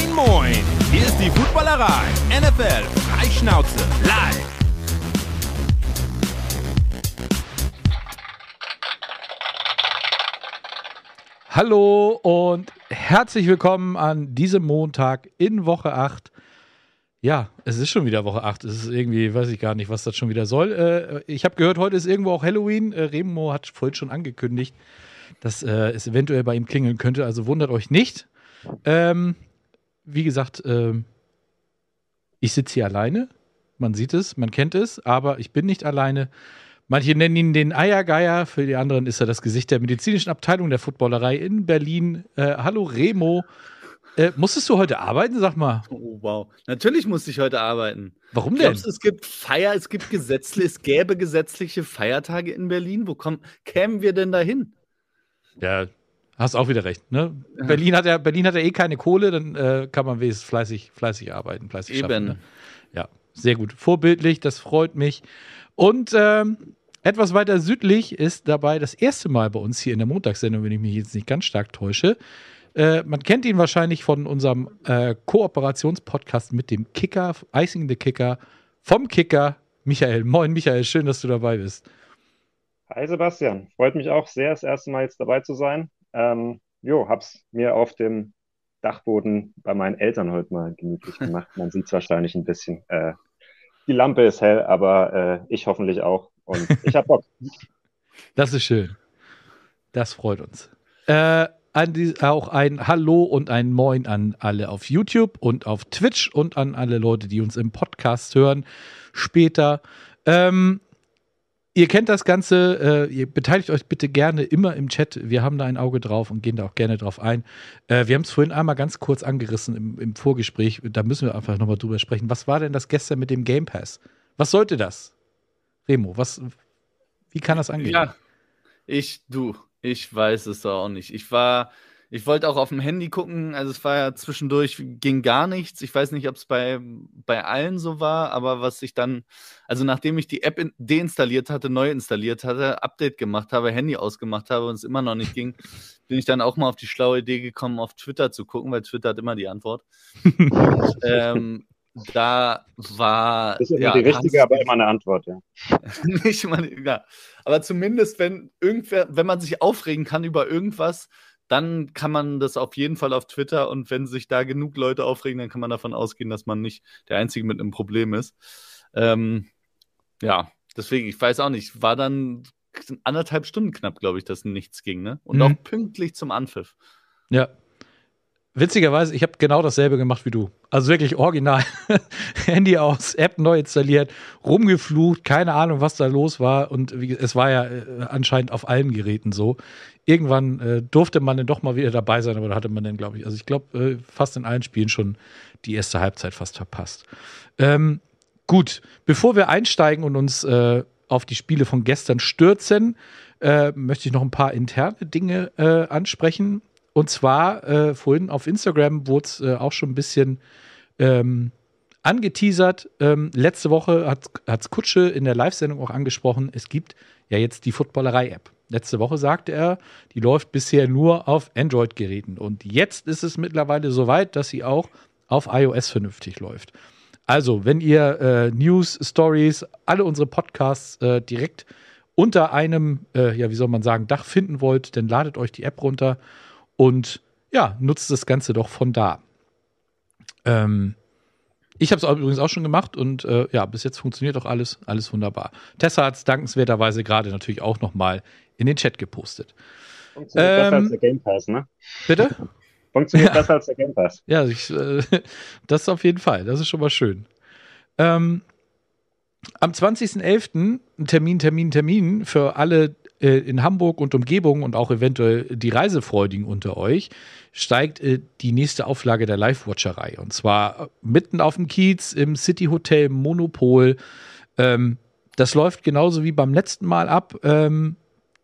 Moin, moin! Hier ist die Footballerei. NFL Freischnauze live. Hallo und herzlich willkommen an diesem Montag in Woche 8. Ja, es ist schon wieder Woche 8. Es ist irgendwie, weiß ich gar nicht, was das schon wieder soll. Äh, ich habe gehört, heute ist irgendwo auch Halloween. Äh, Remo hat vorhin schon angekündigt, dass äh, es eventuell bei ihm klingeln könnte. Also wundert euch nicht. Ähm, wie gesagt, ähm, ich sitze hier alleine. Man sieht es, man kennt es, aber ich bin nicht alleine. Manche nennen ihn den Eiergeier, für die anderen ist er das Gesicht der medizinischen Abteilung der Footballerei in Berlin. Äh, hallo Remo. Äh, musstest du heute arbeiten, sag mal? Oh, wow. Natürlich musste ich heute arbeiten. Warum denn? Glaubst es gibt Feier, es gibt gesetzliche, es gäbe gesetzliche Feiertage in Berlin? Wo komm, kämen wir denn dahin? Ja, hast auch wieder recht. Ne? Ja. Berlin, hat ja, Berlin hat ja eh keine Kohle, dann äh, kann man wenigstens fleißig, fleißig arbeiten, fleißig Eben. schaffen. Ne? Ja, sehr gut. Vorbildlich, das freut mich. Und ähm, etwas weiter südlich ist dabei das erste Mal bei uns hier in der Montagssendung, wenn ich mich jetzt nicht ganz stark täusche. Äh, man kennt ihn wahrscheinlich von unserem äh, Kooperationspodcast mit dem Kicker, Icing the Kicker, vom Kicker, Michael. Moin, Michael, schön, dass du dabei bist. Hi, Sebastian. Freut mich auch sehr, das erste Mal jetzt dabei zu sein. Ähm, jo, hab's mir auf dem Dachboden bei meinen Eltern heute mal gemütlich gemacht. Man sieht es wahrscheinlich ein bisschen. Äh, die Lampe ist hell, aber äh, ich hoffentlich auch. Und ich hab Bock. Das ist schön. Das freut uns. Äh, die, auch ein Hallo und ein Moin an alle auf YouTube und auf Twitch und an alle Leute, die uns im Podcast hören später. Ähm, ihr kennt das Ganze, äh, ihr beteiligt euch bitte gerne immer im Chat. Wir haben da ein Auge drauf und gehen da auch gerne drauf ein. Äh, wir haben es vorhin einmal ganz kurz angerissen im, im Vorgespräch. Da müssen wir einfach nochmal drüber sprechen. Was war denn das gestern mit dem Game Pass? Was sollte das? Remo, was, wie kann das angehen? Ja, ich, du, ich weiß es auch nicht. Ich war, ich wollte auch auf dem Handy gucken, also es war ja zwischendurch, ging gar nichts. Ich weiß nicht, ob es bei, bei allen so war, aber was ich dann, also nachdem ich die App in, deinstalliert hatte, neu installiert hatte, Update gemacht habe, Handy ausgemacht habe und es immer noch nicht ging, bin ich dann auch mal auf die schlaue Idee gekommen, auf Twitter zu gucken, weil Twitter hat immer die Antwort. und, ähm, da war. Das ist immer ja, die richtige, aber immer eine Antwort, ja. nicht mal, ja. Aber zumindest, wenn irgendwer, wenn man sich aufregen kann über irgendwas, dann kann man das auf jeden Fall auf Twitter und wenn sich da genug Leute aufregen, dann kann man davon ausgehen, dass man nicht der Einzige mit einem Problem ist. Ähm, ja, deswegen, ich weiß auch nicht, war dann anderthalb Stunden knapp, glaube ich, dass nichts ging, ne? Und mhm. auch pünktlich zum Anpfiff. Ja, Witzigerweise, ich habe genau dasselbe gemacht wie du. Also wirklich original. Handy aus, App neu installiert, rumgeflucht, keine Ahnung, was da los war. Und es war ja äh, anscheinend auf allen Geräten so. Irgendwann äh, durfte man dann doch mal wieder dabei sein, aber da hatte man dann, glaube ich, also ich glaube, äh, fast in allen Spielen schon die erste Halbzeit fast verpasst. Ähm, gut, bevor wir einsteigen und uns äh, auf die Spiele von gestern stürzen, äh, möchte ich noch ein paar interne Dinge äh, ansprechen. Und zwar, äh, vorhin auf Instagram wurde es äh, auch schon ein bisschen ähm, angeteasert. Ähm, letzte Woche hat es Kutsche in der Live-Sendung auch angesprochen. Es gibt ja jetzt die Footballerei-App. Letzte Woche sagte er, die läuft bisher nur auf Android-Geräten. Und jetzt ist es mittlerweile so weit, dass sie auch auf iOS vernünftig läuft. Also, wenn ihr äh, News, Stories, alle unsere Podcasts äh, direkt unter einem, äh, ja, wie soll man sagen, Dach finden wollt, dann ladet euch die App runter und ja, nutzt das Ganze doch von da. Ähm, ich habe es übrigens auch schon gemacht und äh, ja, bis jetzt funktioniert auch alles, alles wunderbar. Tessa hat es dankenswerterweise gerade natürlich auch nochmal in den Chat gepostet. Funktioniert ähm, besser als der Game Pass, ne? Bitte? Funktioniert ja. besser als der Game Pass. Ja, ich, äh, das auf jeden Fall. Das ist schon mal schön. Ähm, am 20.11. Termin, Termin, Termin für alle äh, in Hamburg und Umgebung und auch eventuell die Reisefreudigen unter euch steigt äh, die nächste Auflage der Live-Watcherei. Und zwar mitten auf dem Kiez im City Hotel Monopol. Ähm, das läuft genauso wie beim letzten Mal ab. Ähm,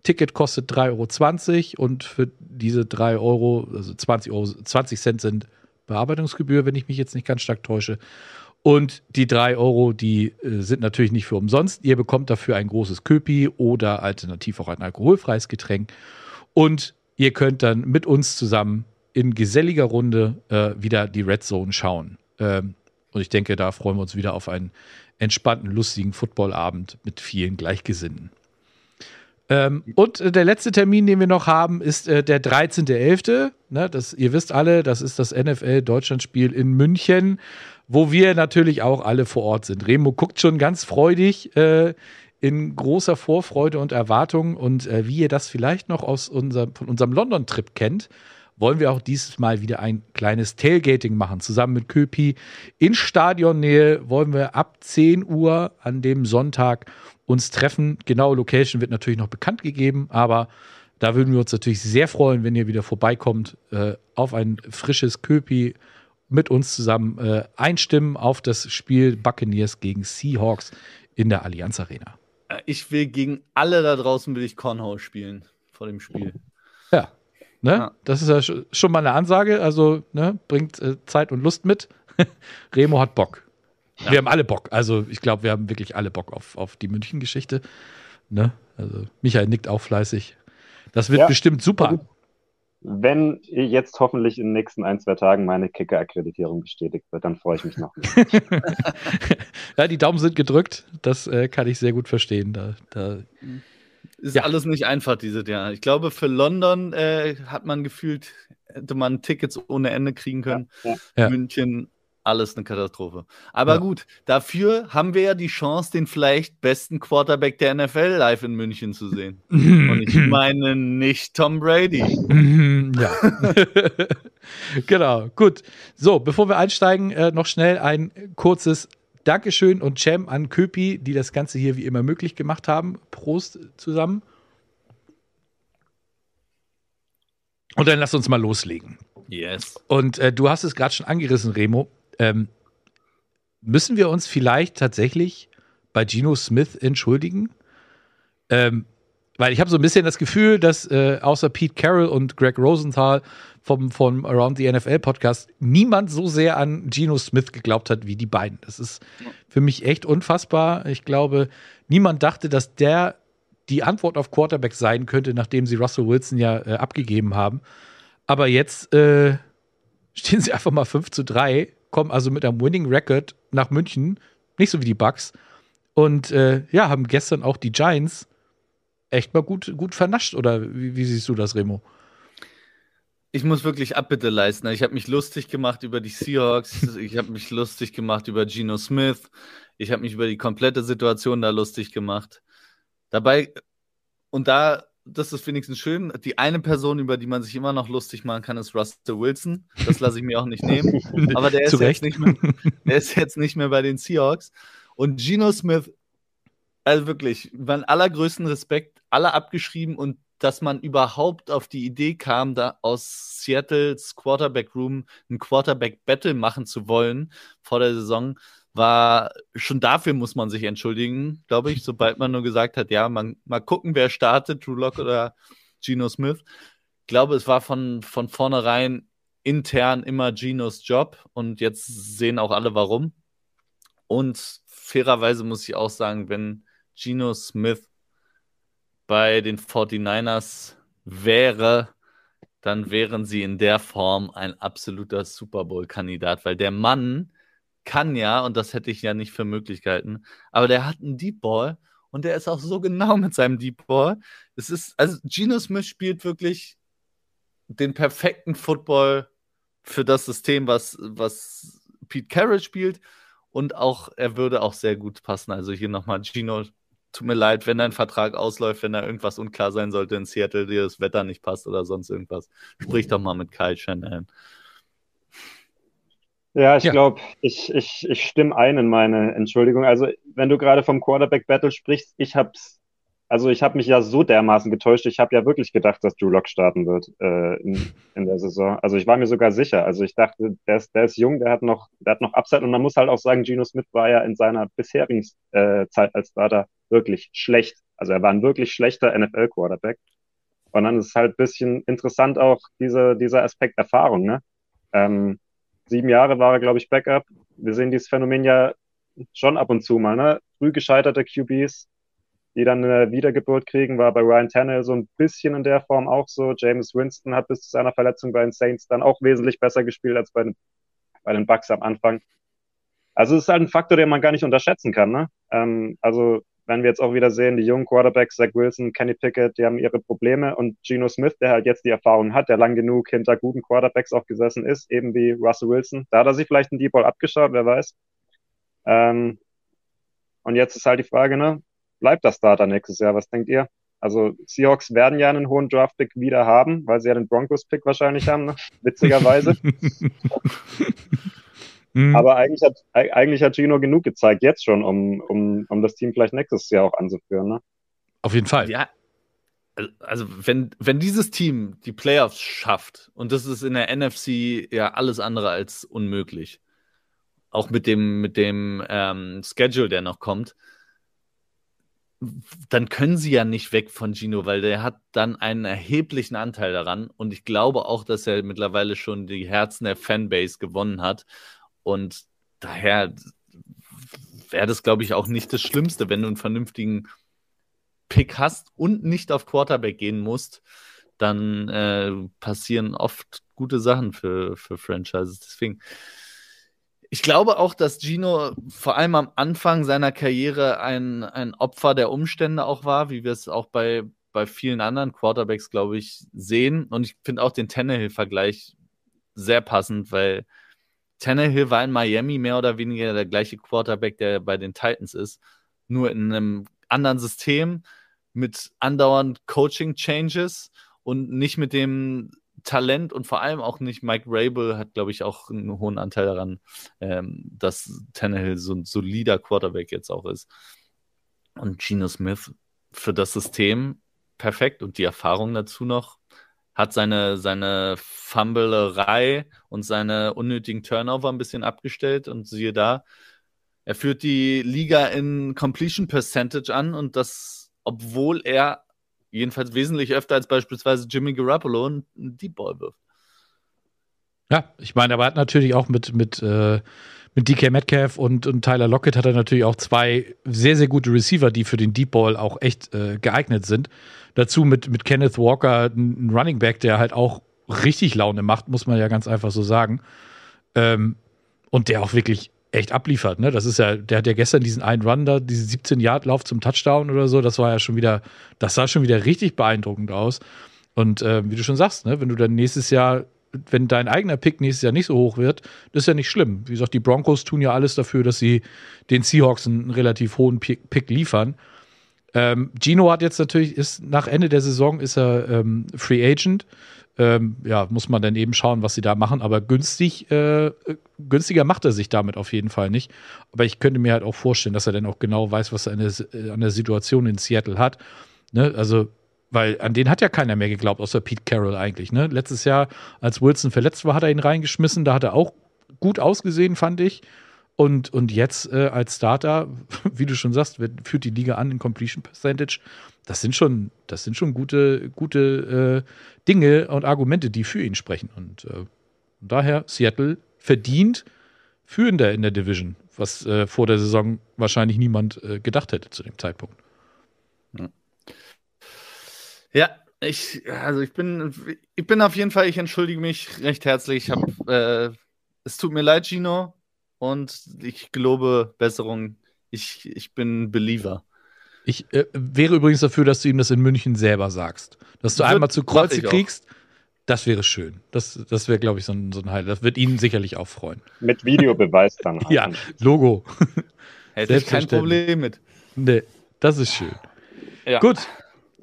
Ticket kostet 3,20 Euro und für diese 3 Euro, also 20 Euro, 20 Cent sind Bearbeitungsgebühr, wenn ich mich jetzt nicht ganz stark täusche. Und die drei Euro, die äh, sind natürlich nicht für umsonst. Ihr bekommt dafür ein großes Köpi oder alternativ auch ein alkoholfreies Getränk. Und ihr könnt dann mit uns zusammen in geselliger Runde äh, wieder die Red Zone schauen. Ähm, und ich denke, da freuen wir uns wieder auf einen entspannten, lustigen Footballabend mit vielen Gleichgesinnten. Ähm, und äh, der letzte Termin, den wir noch haben, ist äh, der 13.11. Ne, das, ihr wisst alle, das ist das NFL-Deutschlandspiel in München, wo wir natürlich auch alle vor Ort sind. Remo guckt schon ganz freudig äh, in großer Vorfreude und Erwartung. Und äh, wie ihr das vielleicht noch aus unser, von unserem London-Trip kennt, wollen wir auch dieses Mal wieder ein kleines Tailgating machen. Zusammen mit Köpi in Stadionnähe wollen wir ab 10 Uhr an dem Sonntag uns treffen. Genaue Location wird natürlich noch bekannt gegeben, aber da würden wir uns natürlich sehr freuen, wenn ihr wieder vorbeikommt äh, auf ein frisches Köpi mit uns zusammen äh, einstimmen auf das Spiel Buccaneers gegen Seahawks in der Allianz Arena. Äh, ich will gegen alle da draußen will ich Cornhole spielen vor dem Spiel. Ja, ne? Ja. Das ist ja schon mal eine Ansage. Also ne? bringt äh, Zeit und Lust mit. Remo hat Bock. Ja. Wir haben alle Bock. Also ich glaube, wir haben wirklich alle Bock auf, auf die München-Geschichte. Ne? Also Michael nickt auch fleißig. Das wird ja. bestimmt super. Wenn jetzt hoffentlich in den nächsten ein, zwei Tagen meine Kicker-Akkreditierung bestätigt wird, dann freue ich mich noch. ja, die Daumen sind gedrückt. Das äh, kann ich sehr gut verstehen. Da, da ist ja. alles nicht einfach dieses Jahr. Ich glaube, für London äh, hat man gefühlt, hätte man Tickets ohne Ende kriegen können. Ja. München alles eine Katastrophe. Aber ja. gut, dafür haben wir ja die Chance, den vielleicht besten Quarterback der NFL live in München zu sehen. Und ich meine nicht Tom Brady. ja. genau, gut. So, bevor wir einsteigen, äh, noch schnell ein kurzes Dankeschön und Cem an Köpi, die das Ganze hier wie immer möglich gemacht haben. Prost zusammen. Und dann lass uns mal loslegen. Yes. Und äh, du hast es gerade schon angerissen, Remo. Ähm, müssen wir uns vielleicht tatsächlich bei Geno Smith entschuldigen? Ähm, weil ich habe so ein bisschen das Gefühl, dass äh, außer Pete Carroll und Greg Rosenthal vom, vom Around the NFL Podcast niemand so sehr an Geno Smith geglaubt hat wie die beiden. Das ist für mich echt unfassbar. Ich glaube, niemand dachte, dass der die Antwort auf Quarterback sein könnte, nachdem sie Russell Wilson ja äh, abgegeben haben. Aber jetzt äh, stehen sie einfach mal 5 zu 3 kommen also mit einem Winning Record nach München, nicht so wie die Bucks. Und äh, ja, haben gestern auch die Giants echt mal gut, gut vernascht. Oder wie, wie siehst du das, Remo? Ich muss wirklich Abbitte leisten. Ich habe mich lustig gemacht über die Seahawks. ich habe mich lustig gemacht über Geno Smith. Ich habe mich über die komplette Situation da lustig gemacht. Dabei, und da das ist wenigstens schön. Die eine Person, über die man sich immer noch lustig machen kann, ist Russell Wilson. Das lasse ich mir auch nicht nehmen. Aber der ist, jetzt nicht mehr, der ist jetzt nicht mehr bei den Seahawks. Und Geno Smith, also wirklich, meinen allergrößten Respekt, alle abgeschrieben und dass man überhaupt auf die Idee kam, da aus Seattles Quarterback Room ein Quarterback Battle machen zu wollen vor der Saison, war schon dafür muss man sich entschuldigen, glaube ich, sobald man nur gesagt hat, ja, man, mal gucken, wer startet, Drew Lock oder Geno Smith. Ich glaube, es war von, von vornherein intern immer Genos Job und jetzt sehen auch alle warum. Und fairerweise muss ich auch sagen, wenn Geno Smith bei den 49ers wäre, dann wären sie in der Form ein absoluter Super Bowl-Kandidat, weil der Mann kann ja, und das hätte ich ja nicht für möglich gehalten, aber der hat einen Deep Ball und der ist auch so genau mit seinem Deep Ball. Es ist, also Geno Smith spielt wirklich den perfekten Football für das System, was, was Pete Carroll spielt. Und auch, er würde auch sehr gut passen. Also hier nochmal, Gino, tut mir leid, wenn dein Vertrag ausläuft, wenn da irgendwas unklar sein sollte in Seattle, dir das Wetter nicht passt oder sonst irgendwas. Sprich doch mal mit Kyle Shanahan. Ja, ich ja. glaube, ich, ich, ich stimme ein in meine Entschuldigung. Also, wenn du gerade vom Quarterback-Battle sprichst, ich hab's, also ich habe mich ja so dermaßen getäuscht. Ich habe ja wirklich gedacht, dass Drew Lock starten wird äh, in, in der Saison. Also ich war mir sogar sicher. Also ich dachte, der ist, der ist jung, der hat noch, der hat noch Upside und man muss halt auch sagen, Geno Smith war ja in seiner bisherigen äh, Zeit als Starter wirklich schlecht. Also er war ein wirklich schlechter NFL-Quarterback. Und dann ist halt bisschen interessant auch diese, dieser Aspekt Erfahrung, ne? Ähm, sieben Jahre war er, glaube ich, Backup. Wir sehen dieses Phänomen ja schon ab und zu mal, ne? Früh gescheiterte QBs die dann eine Wiedergeburt kriegen, war bei Ryan Tannehill so ein bisschen in der Form auch so. James Winston hat bis zu seiner Verletzung bei den Saints dann auch wesentlich besser gespielt als bei den, bei den Bucks am Anfang. Also es ist halt ein Faktor, den man gar nicht unterschätzen kann. Ne? Ähm, also wenn wir jetzt auch wieder sehen, die jungen Quarterbacks, Zach Wilson, Kenny Pickett, die haben ihre Probleme und Geno Smith, der halt jetzt die Erfahrung hat, der lang genug hinter guten Quarterbacks auch gesessen ist, eben wie Russell Wilson, da hat er sich vielleicht einen Deep Ball abgeschaut, wer weiß. Ähm, und jetzt ist halt die Frage, ne, bleibt das Starter nächstes Jahr? Was denkt ihr? Also Seahawks werden ja einen hohen Draft-Pick wieder haben, weil sie ja den Broncos-Pick wahrscheinlich haben, ne? witzigerweise. Mhm. Aber eigentlich hat, eigentlich hat Gino genug gezeigt, jetzt schon, um, um, um das Team vielleicht nächstes Jahr auch anzuführen. Ne? Auf jeden Fall. Ja, also wenn, wenn dieses Team die Playoffs schafft, und das ist in der NFC ja alles andere als unmöglich, auch mit dem, mit dem ähm, Schedule, der noch kommt, dann können sie ja nicht weg von Gino, weil der hat dann einen erheblichen Anteil daran. Und ich glaube auch, dass er mittlerweile schon die Herzen der Fanbase gewonnen hat. Und daher wäre das, glaube ich, auch nicht das Schlimmste, wenn du einen vernünftigen Pick hast und nicht auf Quarterback gehen musst, dann äh, passieren oft gute Sachen für, für Franchises. Deswegen, ich glaube auch, dass Gino vor allem am Anfang seiner Karriere ein, ein Opfer der Umstände auch war, wie wir es auch bei, bei vielen anderen Quarterbacks, glaube ich, sehen. Und ich finde auch den Tannehill-Vergleich sehr passend, weil Tannehill war in Miami mehr oder weniger der gleiche Quarterback, der bei den Titans ist, nur in einem anderen System mit andauernd Coaching-Changes und nicht mit dem Talent und vor allem auch nicht Mike Rabel hat, glaube ich, auch einen hohen Anteil daran, ähm, dass Tannehill so ein solider Quarterback jetzt auch ist. Und Geno Smith für das System perfekt und die Erfahrung dazu noch hat seine, seine Fumblerei und seine unnötigen Turnover ein bisschen abgestellt und siehe da, er führt die Liga in Completion Percentage an und das, obwohl er jedenfalls wesentlich öfter als beispielsweise Jimmy Garoppolo einen Deep Ball wirft. Ja, ich meine, aber er hat natürlich auch mit, mit, äh, mit DK Metcalf und, und Tyler Lockett hat er natürlich auch zwei sehr, sehr gute Receiver, die für den Deep Ball auch echt äh, geeignet sind. Dazu mit, mit Kenneth Walker, ein Running Back, der halt auch richtig Laune macht, muss man ja ganz einfach so sagen. Ähm, und der auch wirklich echt abliefert. Ne? Das ist ja, der hat ja gestern diesen einen Run da, diese 17-Yard-Lauf zum Touchdown oder so, das war ja schon wieder, das sah schon wieder richtig beeindruckend aus. Und äh, wie du schon sagst, ne, wenn du dann nächstes Jahr, wenn dein eigener Pick nächstes Jahr nicht so hoch wird, das ist ja nicht schlimm. Wie gesagt, die Broncos tun ja alles dafür, dass sie den Seahawks einen relativ hohen Pick, Pick liefern. Ähm, Gino hat jetzt natürlich, ist nach Ende der Saison ist er ähm, Free Agent. Ähm, ja, muss man dann eben schauen, was sie da machen. Aber günstig, äh, günstiger macht er sich damit auf jeden Fall nicht. Aber ich könnte mir halt auch vorstellen, dass er dann auch genau weiß, was er an der, an der Situation in Seattle hat. Ne? Also, weil an den hat ja keiner mehr geglaubt, außer Pete Carroll eigentlich. Ne? Letztes Jahr, als Wilson verletzt war, hat er ihn reingeschmissen. Da hat er auch gut ausgesehen, fand ich. Und, und jetzt äh, als Starter, wie du schon sagst, wird, führt die Liga an in Completion Percentage. Das sind schon, das sind schon gute, gute äh, Dinge und Argumente, die für ihn sprechen. Und äh, daher Seattle verdient Führender in der Division, was äh, vor der Saison wahrscheinlich niemand äh, gedacht hätte zu dem Zeitpunkt. Ja, ich, also ich bin, ich bin auf jeden Fall, ich entschuldige mich recht herzlich. Ich habe, äh, es tut mir leid, Gino, und ich gelobe Besserung. Ich, ich bin Believer. Ich äh, wäre übrigens dafür, dass du ihm das in München selber sagst. Dass du wird, einmal zu Kreuze kriegst. Das wäre schön. Das, das wäre, glaube ich, so ein, so ein Highlight. Das wird ihn sicherlich auch freuen. Mit Videobeweis dann. ja, Logo. Hätte ich kein Problem mit. Nee, das ist schön. Ja. Gut.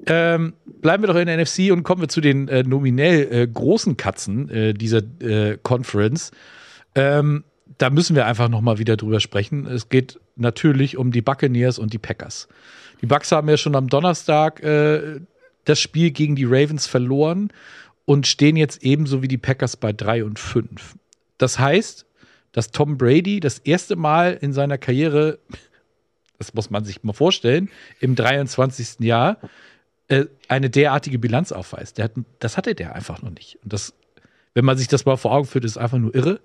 Ähm, bleiben wir doch in der NFC und kommen wir zu den äh, nominell äh, großen Katzen äh, dieser äh, Conference. Ähm, da müssen wir einfach nochmal wieder drüber sprechen. Es geht natürlich um die Buccaneers und die Packers. Die Bucks haben ja schon am Donnerstag äh, das Spiel gegen die Ravens verloren und stehen jetzt ebenso wie die Packers bei 3 und 5. Das heißt, dass Tom Brady das erste Mal in seiner Karriere, das muss man sich mal vorstellen, im 23. Jahr äh, eine derartige Bilanz aufweist. Hat, das hatte der einfach noch nicht. Und das, wenn man sich das mal vor Augen führt, ist einfach nur irre.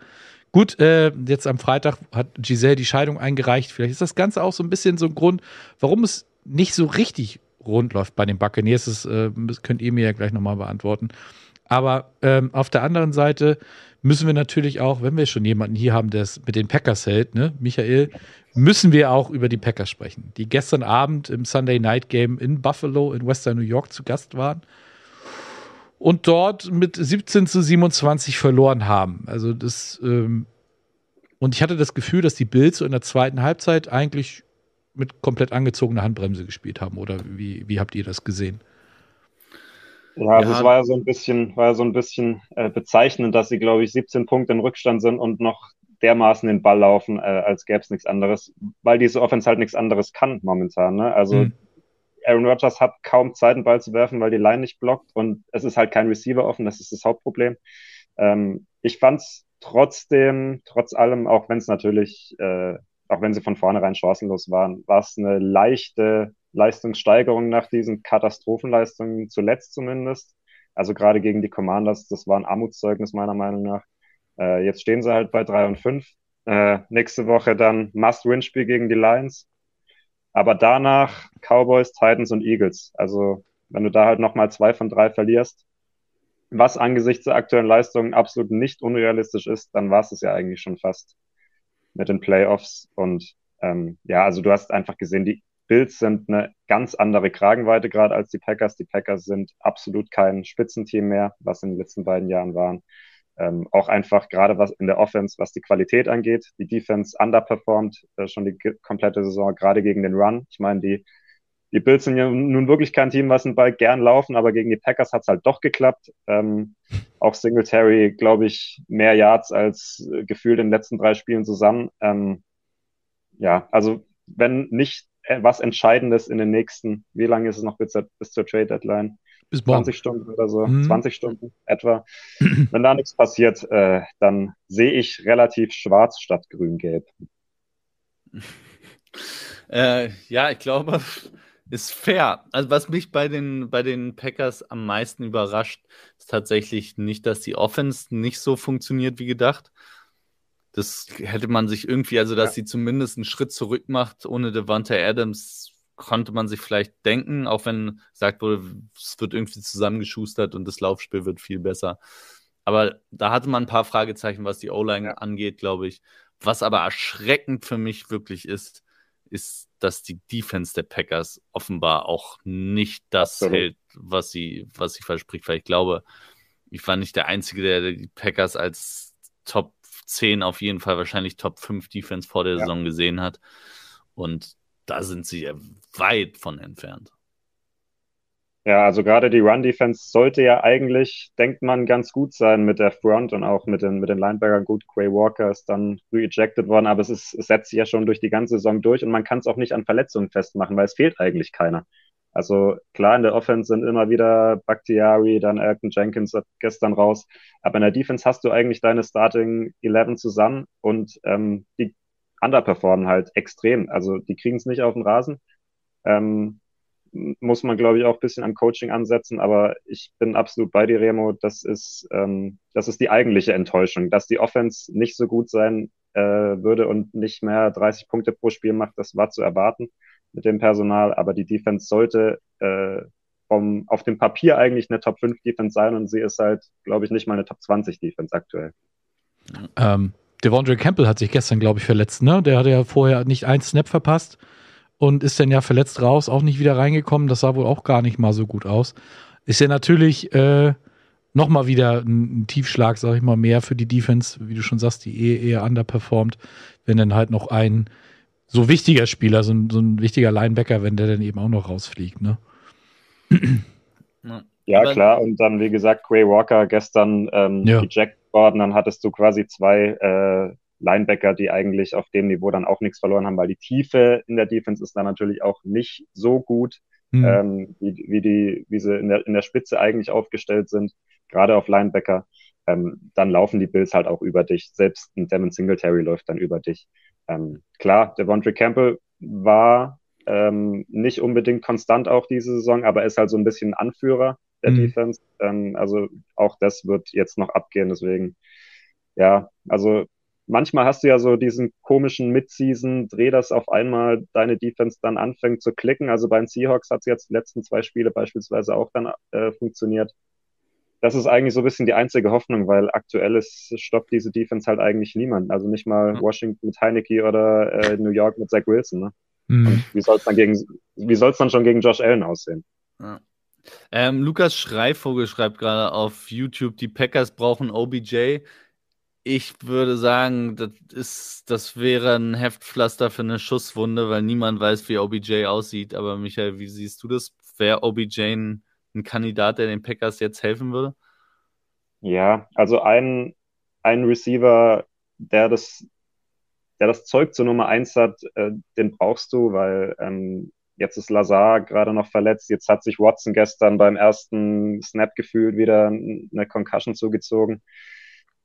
Gut, äh, jetzt am Freitag hat Giselle die Scheidung eingereicht. Vielleicht ist das Ganze auch so ein bisschen so ein Grund, warum es nicht so richtig rund läuft bei den Buccaneers. Das äh, könnt ihr mir ja gleich nochmal beantworten. Aber ähm, auf der anderen Seite müssen wir natürlich auch, wenn wir schon jemanden hier haben, der es mit den Packers hält, ne, Michael, müssen wir auch über die Packers sprechen, die gestern Abend im Sunday Night Game in Buffalo in Western New York zu Gast waren und dort mit 17 zu 27 verloren haben. Also das ähm, und ich hatte das Gefühl, dass die Bills so in der zweiten Halbzeit eigentlich mit komplett angezogener Handbremse gespielt haben. Oder wie, wie habt ihr das gesehen? Ja, also ja. es war ja so ein bisschen, war ja so ein bisschen äh, bezeichnend, dass sie, glaube ich, 17 Punkte in Rückstand sind und noch dermaßen den Ball laufen, äh, als gäbe es nichts anderes, weil diese Offense halt nichts anderes kann momentan. Ne? Also mhm. Aaron Rodgers hat kaum Zeit, einen Ball zu werfen, weil die Line nicht blockt und es ist halt kein Receiver offen, das ist das Hauptproblem. Ähm, ich fand's trotzdem, trotz allem, auch wenn es natürlich, äh, auch wenn sie von vornherein chancenlos waren, war es eine leichte Leistungssteigerung nach diesen Katastrophenleistungen, zuletzt zumindest. Also gerade gegen die Commanders, das war ein Armutszeugnis meiner Meinung nach. Äh, jetzt stehen sie halt bei drei und fünf. Äh, nächste Woche dann Must-Win-Spiel gegen die Lions. Aber danach Cowboys, Titans und Eagles. Also wenn du da halt nochmal zwei von drei verlierst, was angesichts der aktuellen Leistungen absolut nicht unrealistisch ist, dann war es es ja eigentlich schon fast mit den Playoffs. Und ähm, ja, also du hast einfach gesehen, die Bills sind eine ganz andere Kragenweite gerade als die Packers. Die Packers sind absolut kein Spitzenteam mehr, was in den letzten beiden Jahren waren. Ähm, auch einfach gerade was in der Offense, was die Qualität angeht. Die Defense underperformed äh, schon die komplette Saison, gerade gegen den Run. Ich meine, die die Bills sind ja nun wirklich kein Team, was einen Ball gern laufen, aber gegen die Packers hat es halt doch geklappt. Ähm, auch Singletary, glaube ich, mehr Yards als äh, gefühlt in den letzten drei Spielen zusammen. Ähm, ja, also wenn nicht äh, was Entscheidendes in den nächsten, wie lange ist es noch bis, bis zur Trade Deadline? Bis 20 Stunden oder so, mhm. 20 Stunden etwa. wenn da nichts passiert, äh, dann sehe ich relativ schwarz statt grün-gelb. Äh, ja, ich glaube, ist fair. Also was mich bei den, bei den Packers am meisten überrascht, ist tatsächlich nicht, dass die Offense nicht so funktioniert wie gedacht. Das hätte man sich irgendwie, also dass ja. sie zumindest einen Schritt zurück macht, ohne Devante Adams, konnte man sich vielleicht denken, auch wenn gesagt wurde, es wird irgendwie zusammengeschustert und das Laufspiel wird viel besser. Aber da hatte man ein paar Fragezeichen, was die O-Line ja. angeht, glaube ich. Was aber erschreckend für mich wirklich ist, ist, dass die Defense der Packers offenbar auch nicht das Absolut. hält, was sie, was sie verspricht, weil ich glaube, ich war nicht der Einzige, der die Packers als Top 10 auf jeden Fall wahrscheinlich Top 5 Defense vor der ja. Saison gesehen hat. Und da sind sie weit von entfernt. Ja, also gerade die Run-Defense sollte ja eigentlich, denkt man, ganz gut sein mit der Front und auch mit den, mit den Linebackern. Gut, Quay Walker ist dann rejected worden, aber es, ist, es setzt sich ja schon durch die ganze Saison durch und man kann es auch nicht an Verletzungen festmachen, weil es fehlt eigentlich keiner. Also klar, in der Offense sind immer wieder Bakhtiari, dann Elton Jenkins gestern raus, aber in der Defense hast du eigentlich deine Starting 11 zusammen und ähm, die underperformen halt extrem. Also die kriegen es nicht auf den Rasen. Ähm, muss man, glaube ich, auch ein bisschen am Coaching ansetzen. Aber ich bin absolut bei dir, Remo. Das ist, ähm, das ist die eigentliche Enttäuschung, dass die Offense nicht so gut sein äh, würde und nicht mehr 30 Punkte pro Spiel macht. Das war zu erwarten mit dem Personal. Aber die Defense sollte äh, vom, auf dem Papier eigentlich eine Top 5 Defense sein und sie ist halt, glaube ich, nicht mal eine Top 20 Defense aktuell. Ähm, Devondre Campbell hat sich gestern, glaube ich, verletzt. Ne? Der hatte ja vorher nicht einen Snap verpasst und ist dann ja verletzt raus, auch nicht wieder reingekommen. Das sah wohl auch gar nicht mal so gut aus. Ist ja natürlich äh, nochmal wieder ein, ein, Tiefschlag, sag ich mal, mehr für die Defense, wie du schon sagst, die eh eher underperformt, wenn dann halt noch ein so wichtiger Spieler, so ein, so ein wichtiger Linebacker, wenn der dann eben auch noch rausfliegt, ne? Ja, klar. Und dann, wie gesagt, Quay Walker gestern ähm, ja. ejected worden. Dann hattest du quasi zwei äh, Linebacker, die eigentlich auf dem Niveau dann auch nichts verloren haben, weil die Tiefe in der Defense ist dann natürlich auch nicht so gut, mhm. ähm, wie, wie, die, wie sie in der, in der Spitze eigentlich aufgestellt sind, gerade auf Linebacker. Ähm, dann laufen die Bills halt auch über dich. Selbst ein Devin Singletary läuft dann über dich. Ähm, klar, Devondre Campbell war ähm, nicht unbedingt konstant auch diese Saison, aber ist halt so ein bisschen Anführer der mhm. Defense. Ähm, also auch das wird jetzt noch abgehen. Deswegen, ja, also manchmal hast du ja so diesen komischen Mid-Season-Dreh, dass auf einmal deine Defense dann anfängt zu klicken. Also bei den Seahawks hat es jetzt die letzten zwei Spiele beispielsweise auch dann äh, funktioniert. Das ist eigentlich so ein bisschen die einzige Hoffnung, weil aktuell ist, stoppt diese Defense halt eigentlich niemand. Also nicht mal Washington mit Heineke oder äh, New York mit Zach Wilson. Ne? Mhm. Und wie soll es dann gegen, wie soll es dann schon gegen Josh Allen aussehen? Ja. Ähm, Lukas Schreivogel schreibt gerade auf YouTube, die Packers brauchen OBJ. Ich würde sagen, das, ist, das wäre ein Heftpflaster für eine Schusswunde, weil niemand weiß, wie OBJ aussieht. Aber Michael, wie siehst du das? Wäre OBJ ein, ein Kandidat, der den Packers jetzt helfen würde? Ja, also ein, ein Receiver, der das, der das Zeug zur Nummer 1 hat, äh, den brauchst du, weil ähm, Jetzt ist Lazar gerade noch verletzt. Jetzt hat sich Watson gestern beim ersten Snap gefühlt wieder eine Concussion zugezogen.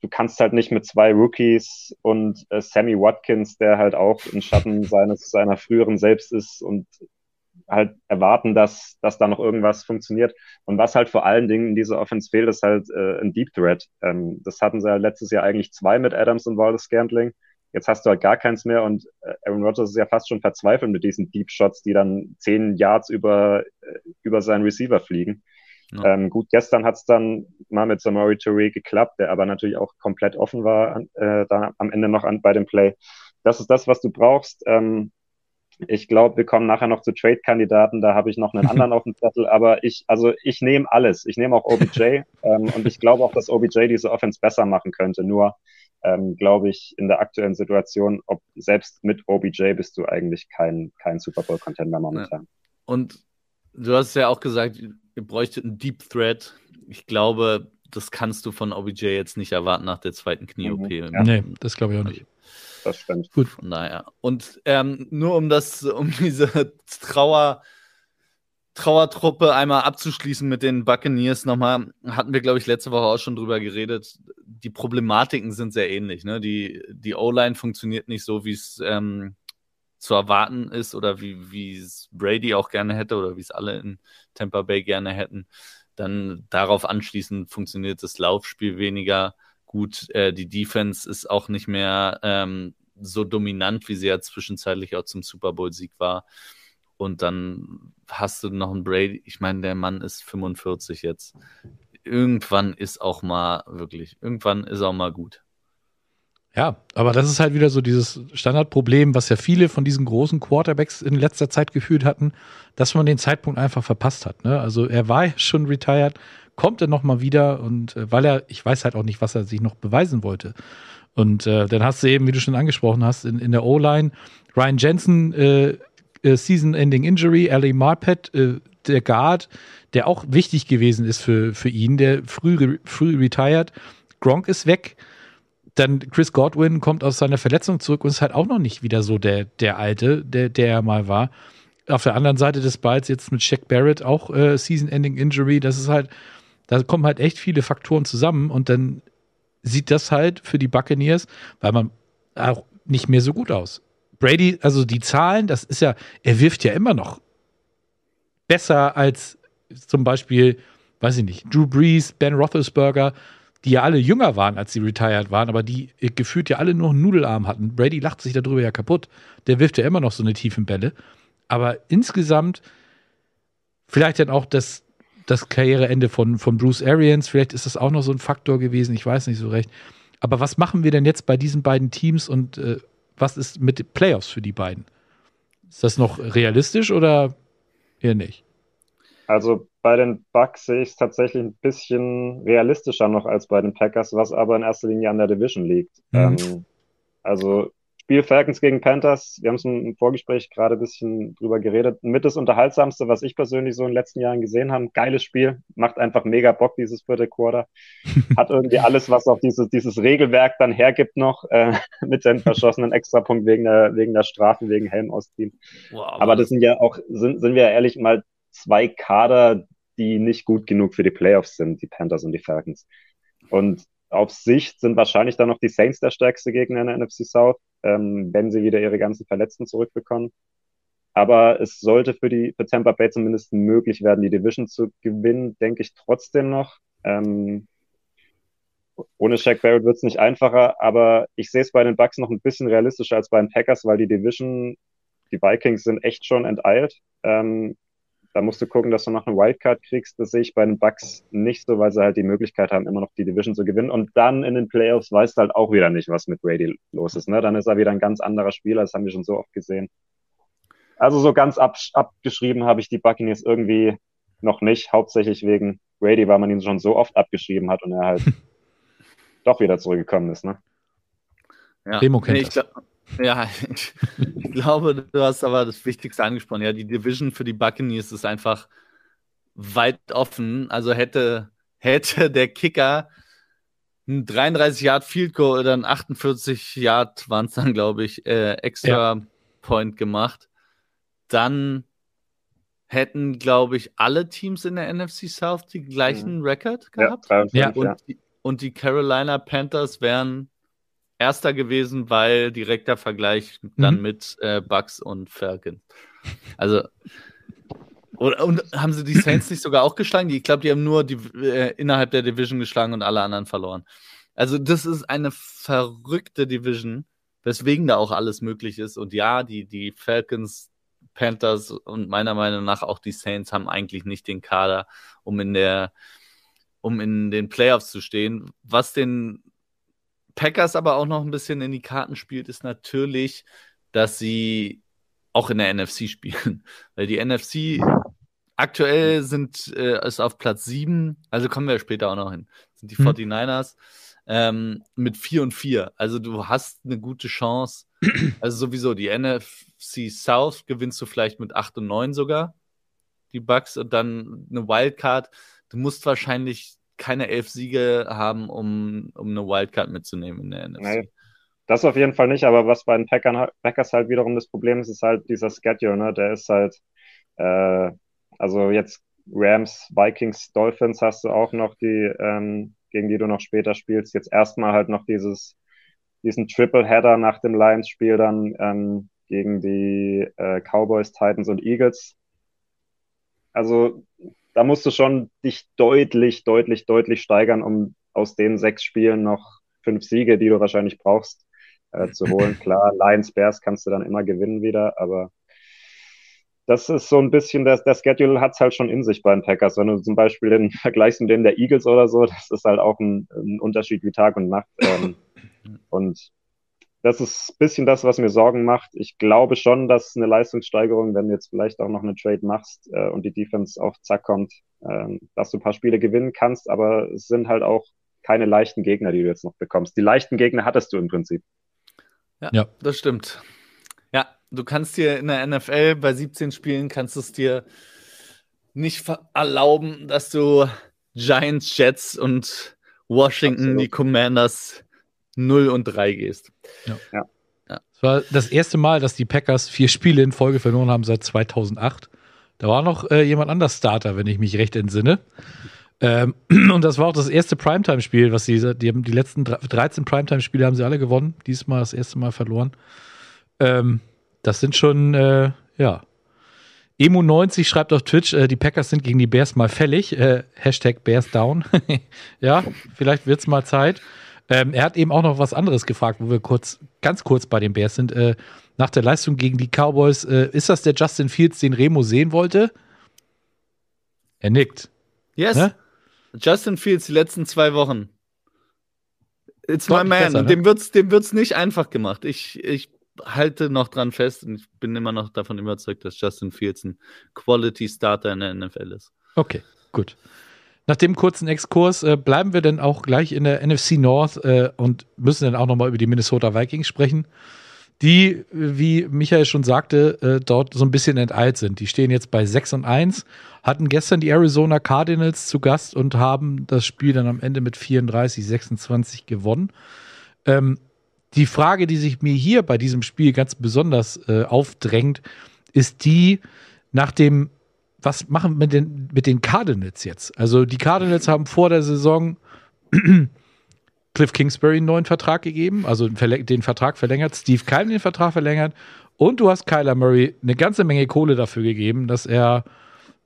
Du kannst halt nicht mit zwei Rookies und äh, Sammy Watkins, der halt auch im Schatten seines seiner früheren Selbst ist und halt erwarten, dass, dass da noch irgendwas funktioniert. Und was halt vor allen Dingen in dieser Offense fehlt, ist halt äh, ein Deep Threat. Ähm, das hatten sie ja letztes Jahr eigentlich zwei mit Adams und Wallace Scantling. Jetzt hast du halt gar keins mehr und äh, Aaron Rodgers ist ja fast schon verzweifelt mit diesen Deep Shots, die dann zehn Yards über, äh, über seinen Receiver fliegen. Ja. Ähm, gut, gestern hat es dann mal mit Samori Touré geklappt, der aber natürlich auch komplett offen war äh, da am Ende noch an, bei dem Play. Das ist das, was du brauchst. Ähm, ich glaube, wir kommen nachher noch zu Trade-Kandidaten, da habe ich noch einen anderen auf dem Zettel, aber ich, also ich nehme alles. Ich nehme auch OBJ ähm, und ich glaube auch, dass OBJ diese Offense besser machen könnte. Nur ähm, glaube ich, in der aktuellen Situation, ob selbst mit OBJ bist du eigentlich kein, kein Super Bowl-Contender momentan. Ja. Und du hast ja auch gesagt, ihr bräuchtet einen Deep Thread. Ich glaube, das kannst du von OBJ jetzt nicht erwarten nach der zweiten Knie-OP. Mhm, ja. Nee, das glaube ich auch nicht. Das stimmt. Gut. Naja. Und ähm, nur um das, um diese Trauer Trauertruppe einmal abzuschließen mit den Buccaneers nochmal, hatten wir, glaube ich, letzte Woche auch schon drüber geredet. Die Problematiken sind sehr ähnlich. Ne? Die, die O-Line funktioniert nicht so, wie es ähm, zu erwarten ist oder wie es Brady auch gerne hätte oder wie es alle in Tampa Bay gerne hätten. Dann darauf anschließend funktioniert das Laufspiel weniger gut. Äh, die Defense ist auch nicht mehr ähm, so dominant, wie sie ja zwischenzeitlich auch zum Super Bowl-Sieg war. Und dann hast du noch einen Brady. Ich meine, der Mann ist 45 jetzt. Irgendwann ist auch mal wirklich, irgendwann ist auch mal gut. Ja, aber das ist halt wieder so dieses Standardproblem, was ja viele von diesen großen Quarterbacks in letzter Zeit gefühlt hatten, dass man den Zeitpunkt einfach verpasst hat. Ne? Also er war ja schon retired, kommt er nochmal wieder und äh, weil er, ich weiß halt auch nicht, was er sich noch beweisen wollte. Und äh, dann hast du eben, wie du schon angesprochen hast, in, in der O-Line Ryan Jensen äh, äh, Season-Ending-Injury, Ali Marpet, äh, der Guard, der auch wichtig gewesen ist für, für ihn, der früh, früh retired. Gronk ist weg. Dann Chris Godwin kommt aus seiner Verletzung zurück und ist halt auch noch nicht wieder so der, der Alte, der, der er mal war. Auf der anderen Seite des Balls jetzt mit Shaq Barrett auch äh, Season-Ending-Injury. Das ist halt, da kommen halt echt viele Faktoren zusammen und dann sieht das halt für die Buccaneers, weil man auch nicht mehr so gut aus. Brady, also die Zahlen, das ist ja, er wirft ja immer noch besser als zum Beispiel, weiß ich nicht, Drew Brees, Ben Roethlisberger, die ja alle jünger waren, als sie retired waren, aber die gefühlt ja alle nur einen Nudelarm hatten. Brady lacht sich darüber ja kaputt. Der wirft ja immer noch so eine tiefen Bälle. Aber insgesamt, vielleicht dann auch das, das Karriereende von, von Bruce Arians, vielleicht ist das auch noch so ein Faktor gewesen, ich weiß nicht so recht. Aber was machen wir denn jetzt bei diesen beiden Teams und äh, was ist mit Playoffs für die beiden? Ist das noch realistisch oder eher nicht? Also bei den Bucks sehe ich es tatsächlich ein bisschen realistischer noch als bei den Packers, was aber in erster Linie an der Division liegt. Mhm. Ähm, also Spiel Falcons gegen Panthers, wir haben es im Vorgespräch gerade ein bisschen drüber geredet. Mit das Unterhaltsamste, was ich persönlich so in den letzten Jahren gesehen habe. Geiles Spiel, macht einfach mega Bock, dieses vierte Quarter. Hat irgendwie alles, was auch dieses, dieses Regelwerk dann hergibt noch, äh, mit dem verschossenen Extrapunkt wegen der, wegen der Strafe, wegen Helm ausziehen. Wow, Aber das sind ja auch, sind, sind wir ehrlich mal zwei Kader, die nicht gut genug für die Playoffs sind, die Panthers und die Falcons. Und auf Sicht sind wahrscheinlich dann noch die Saints der stärkste Gegner in der NFC South, ähm, wenn sie wieder ihre ganzen Verletzten zurückbekommen. Aber es sollte für die für Tampa Bay zumindest möglich werden, die Division zu gewinnen, denke ich trotzdem noch. Ähm, ohne Shaq Barrett wird es nicht einfacher, aber ich sehe es bei den Bucks noch ein bisschen realistischer als bei den Packers, weil die Division, die Vikings sind echt schon enteilt. Ähm, da musst du gucken, dass du noch eine Wildcard kriegst. Das sehe ich bei den Bucks nicht so, weil sie halt die Möglichkeit haben, immer noch die Division zu gewinnen. Und dann in den Playoffs weißt du halt auch wieder nicht, was mit Brady los ist. Ne? Dann ist er wieder ein ganz anderer Spieler. Das haben wir schon so oft gesehen. Also so ganz ab, abgeschrieben habe ich die Buccaneers irgendwie noch nicht. Hauptsächlich wegen Brady, weil man ihn schon so oft abgeschrieben hat und er halt doch wieder zurückgekommen ist. Ne? Ja, Demo kennt nee, ich, das. Ja, ich, ich, glaube, du hast aber das Wichtigste angesprochen. Ja, die Division für die Buccaneers ist einfach weit offen. Also hätte, hätte der Kicker ein 33 Yard Field Goal oder ein 48 Yard waren es dann, glaube ich, äh, extra ja. Point gemacht, dann hätten, glaube ich, alle Teams in der NFC South die gleichen mhm. Record gehabt. Ja, und, ja. Die, und die Carolina Panthers wären Erster gewesen, weil direkter Vergleich dann mhm. mit äh, Bucks und Falcons. Also, und, und, haben sie die Saints nicht sogar auch geschlagen? Ich glaube, die haben nur die, äh, innerhalb der Division geschlagen und alle anderen verloren. Also, das ist eine verrückte Division, weswegen da auch alles möglich ist. Und ja, die, die Falcons, Panthers und meiner Meinung nach auch die Saints haben eigentlich nicht den Kader, um in der, um in den Playoffs zu stehen. Was den Packers aber auch noch ein bisschen in die Karten spielt, ist natürlich, dass sie auch in der NFC spielen. Weil die NFC aktuell sind, äh, ist auf Platz 7, also kommen wir später auch noch hin, sind die hm. 49ers ähm, mit 4 und 4. Also du hast eine gute Chance. Also sowieso, die NFC South gewinnst du vielleicht mit 8 und 9 sogar, die Bucks, und dann eine Wildcard. Du musst wahrscheinlich keine elf Siege haben, um, um eine Wildcard mitzunehmen in der NFC. Nee, das auf jeden Fall nicht, aber was bei den Packern, Packers halt wiederum das Problem ist, ist halt dieser Schedule, ne? Der ist halt, äh, also jetzt Rams, Vikings, Dolphins hast du auch noch, die, ähm, gegen die du noch später spielst. Jetzt erstmal halt noch dieses, diesen Triple-Header nach dem Lions-Spiel dann ähm, gegen die äh, Cowboys, Titans und Eagles. Also da musst du schon dich deutlich, deutlich, deutlich steigern, um aus den sechs Spielen noch fünf Siege, die du wahrscheinlich brauchst, äh, zu holen. Klar, Lions, Bears kannst du dann immer gewinnen wieder, aber das ist so ein bisschen, der, der Schedule hat es halt schon in sich bei den Packers. Wenn du zum Beispiel den vergleichst mit dem der Eagles oder so, das ist halt auch ein, ein Unterschied wie Tag und Nacht. Ähm, und das ist ein bisschen das, was mir Sorgen macht. Ich glaube schon, dass eine Leistungssteigerung, wenn du jetzt vielleicht auch noch eine Trade machst äh, und die Defense auf Zack kommt, äh, dass du ein paar Spiele gewinnen kannst, aber es sind halt auch keine leichten Gegner, die du jetzt noch bekommst. Die leichten Gegner hattest du im Prinzip. Ja, ja. das stimmt. Ja, du kannst dir in der NFL bei 17 Spielen kannst du es dir nicht erlauben, dass du Giants, Jets und Washington, Absolut. die Commanders 0 und 3 gehst. Ja. ja. Es war das erste Mal, dass die Packers vier Spiele in Folge verloren haben seit 2008. Da war noch äh, jemand anders Starter, wenn ich mich recht entsinne. Ähm, und das war auch das erste Primetime-Spiel, was sie, die haben die letzten 13 Primetime-Spiele haben sie alle gewonnen. Diesmal das erste Mal verloren. Ähm, das sind schon, äh, ja. Emu90 schreibt auf Twitch, äh, die Packers sind gegen die Bears mal fällig. Äh, Hashtag Bears down. ja, vielleicht wird es mal Zeit. Ähm, er hat eben auch noch was anderes gefragt, wo wir kurz, ganz kurz bei den Bears sind. Äh, nach der Leistung gegen die Cowboys, äh, ist das der Justin Fields, den Remo sehen wollte? Er nickt. Yes. Ne? Justin Fields die letzten zwei Wochen. It's Deutlich my man. Besser, ne? Dem wird's, dem wird's nicht einfach gemacht. Ich, ich halte noch dran fest und ich bin immer noch davon überzeugt, dass Justin Fields ein Quality Starter in der NFL ist. Okay, gut. Nach dem kurzen Exkurs äh, bleiben wir dann auch gleich in der NFC North äh, und müssen dann auch nochmal über die Minnesota Vikings sprechen, die, wie Michael schon sagte, äh, dort so ein bisschen enteilt sind. Die stehen jetzt bei 6 und 1, hatten gestern die Arizona Cardinals zu Gast und haben das Spiel dann am Ende mit 34, 26 gewonnen. Ähm, die Frage, die sich mir hier bei diesem Spiel ganz besonders äh, aufdrängt, ist die nach dem was machen wir mit den, mit den Cardinals jetzt? Also die Cardinals haben vor der Saison Cliff Kingsbury einen neuen Vertrag gegeben, also den Vertrag verlängert, Steve Keim den Vertrag verlängert und du hast Kyler Murray eine ganze Menge Kohle dafür gegeben, dass er,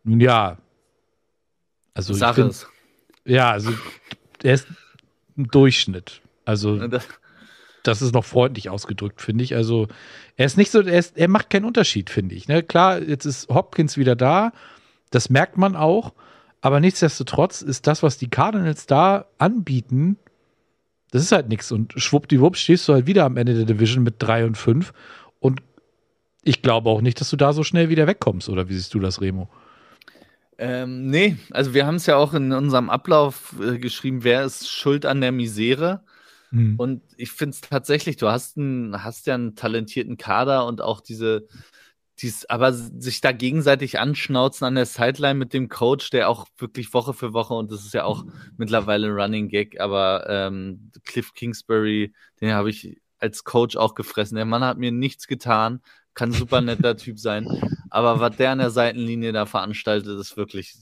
nun ja, also Sache ist. Ja, also er ist ein Durchschnitt. Also das ist noch freundlich ausgedrückt, finde ich. Also er ist nicht so, er, ist, er macht keinen Unterschied, finde ich. Ne? Klar, jetzt ist Hopkins wieder da, das merkt man auch, aber nichtsdestotrotz ist das, was die Cardinals da anbieten, das ist halt nichts. Und schwuppdiwupp stehst du halt wieder am Ende der Division mit 3 und 5 und ich glaube auch nicht, dass du da so schnell wieder wegkommst, oder wie siehst du das, Remo? Ähm, nee, also wir haben es ja auch in unserem Ablauf äh, geschrieben, wer ist schuld an der Misere? Mhm. Und ich finde es tatsächlich, du hast, ein, hast ja einen talentierten Kader und auch diese, dies, aber sich da gegenseitig anschnauzen an der Sideline mit dem Coach, der auch wirklich Woche für Woche, und das ist ja auch mittlerweile ein Running Gag, aber ähm, Cliff Kingsbury, den habe ich als Coach auch gefressen. Der Mann hat mir nichts getan, kann super netter Typ sein, aber was der an der Seitenlinie da veranstaltet, ist wirklich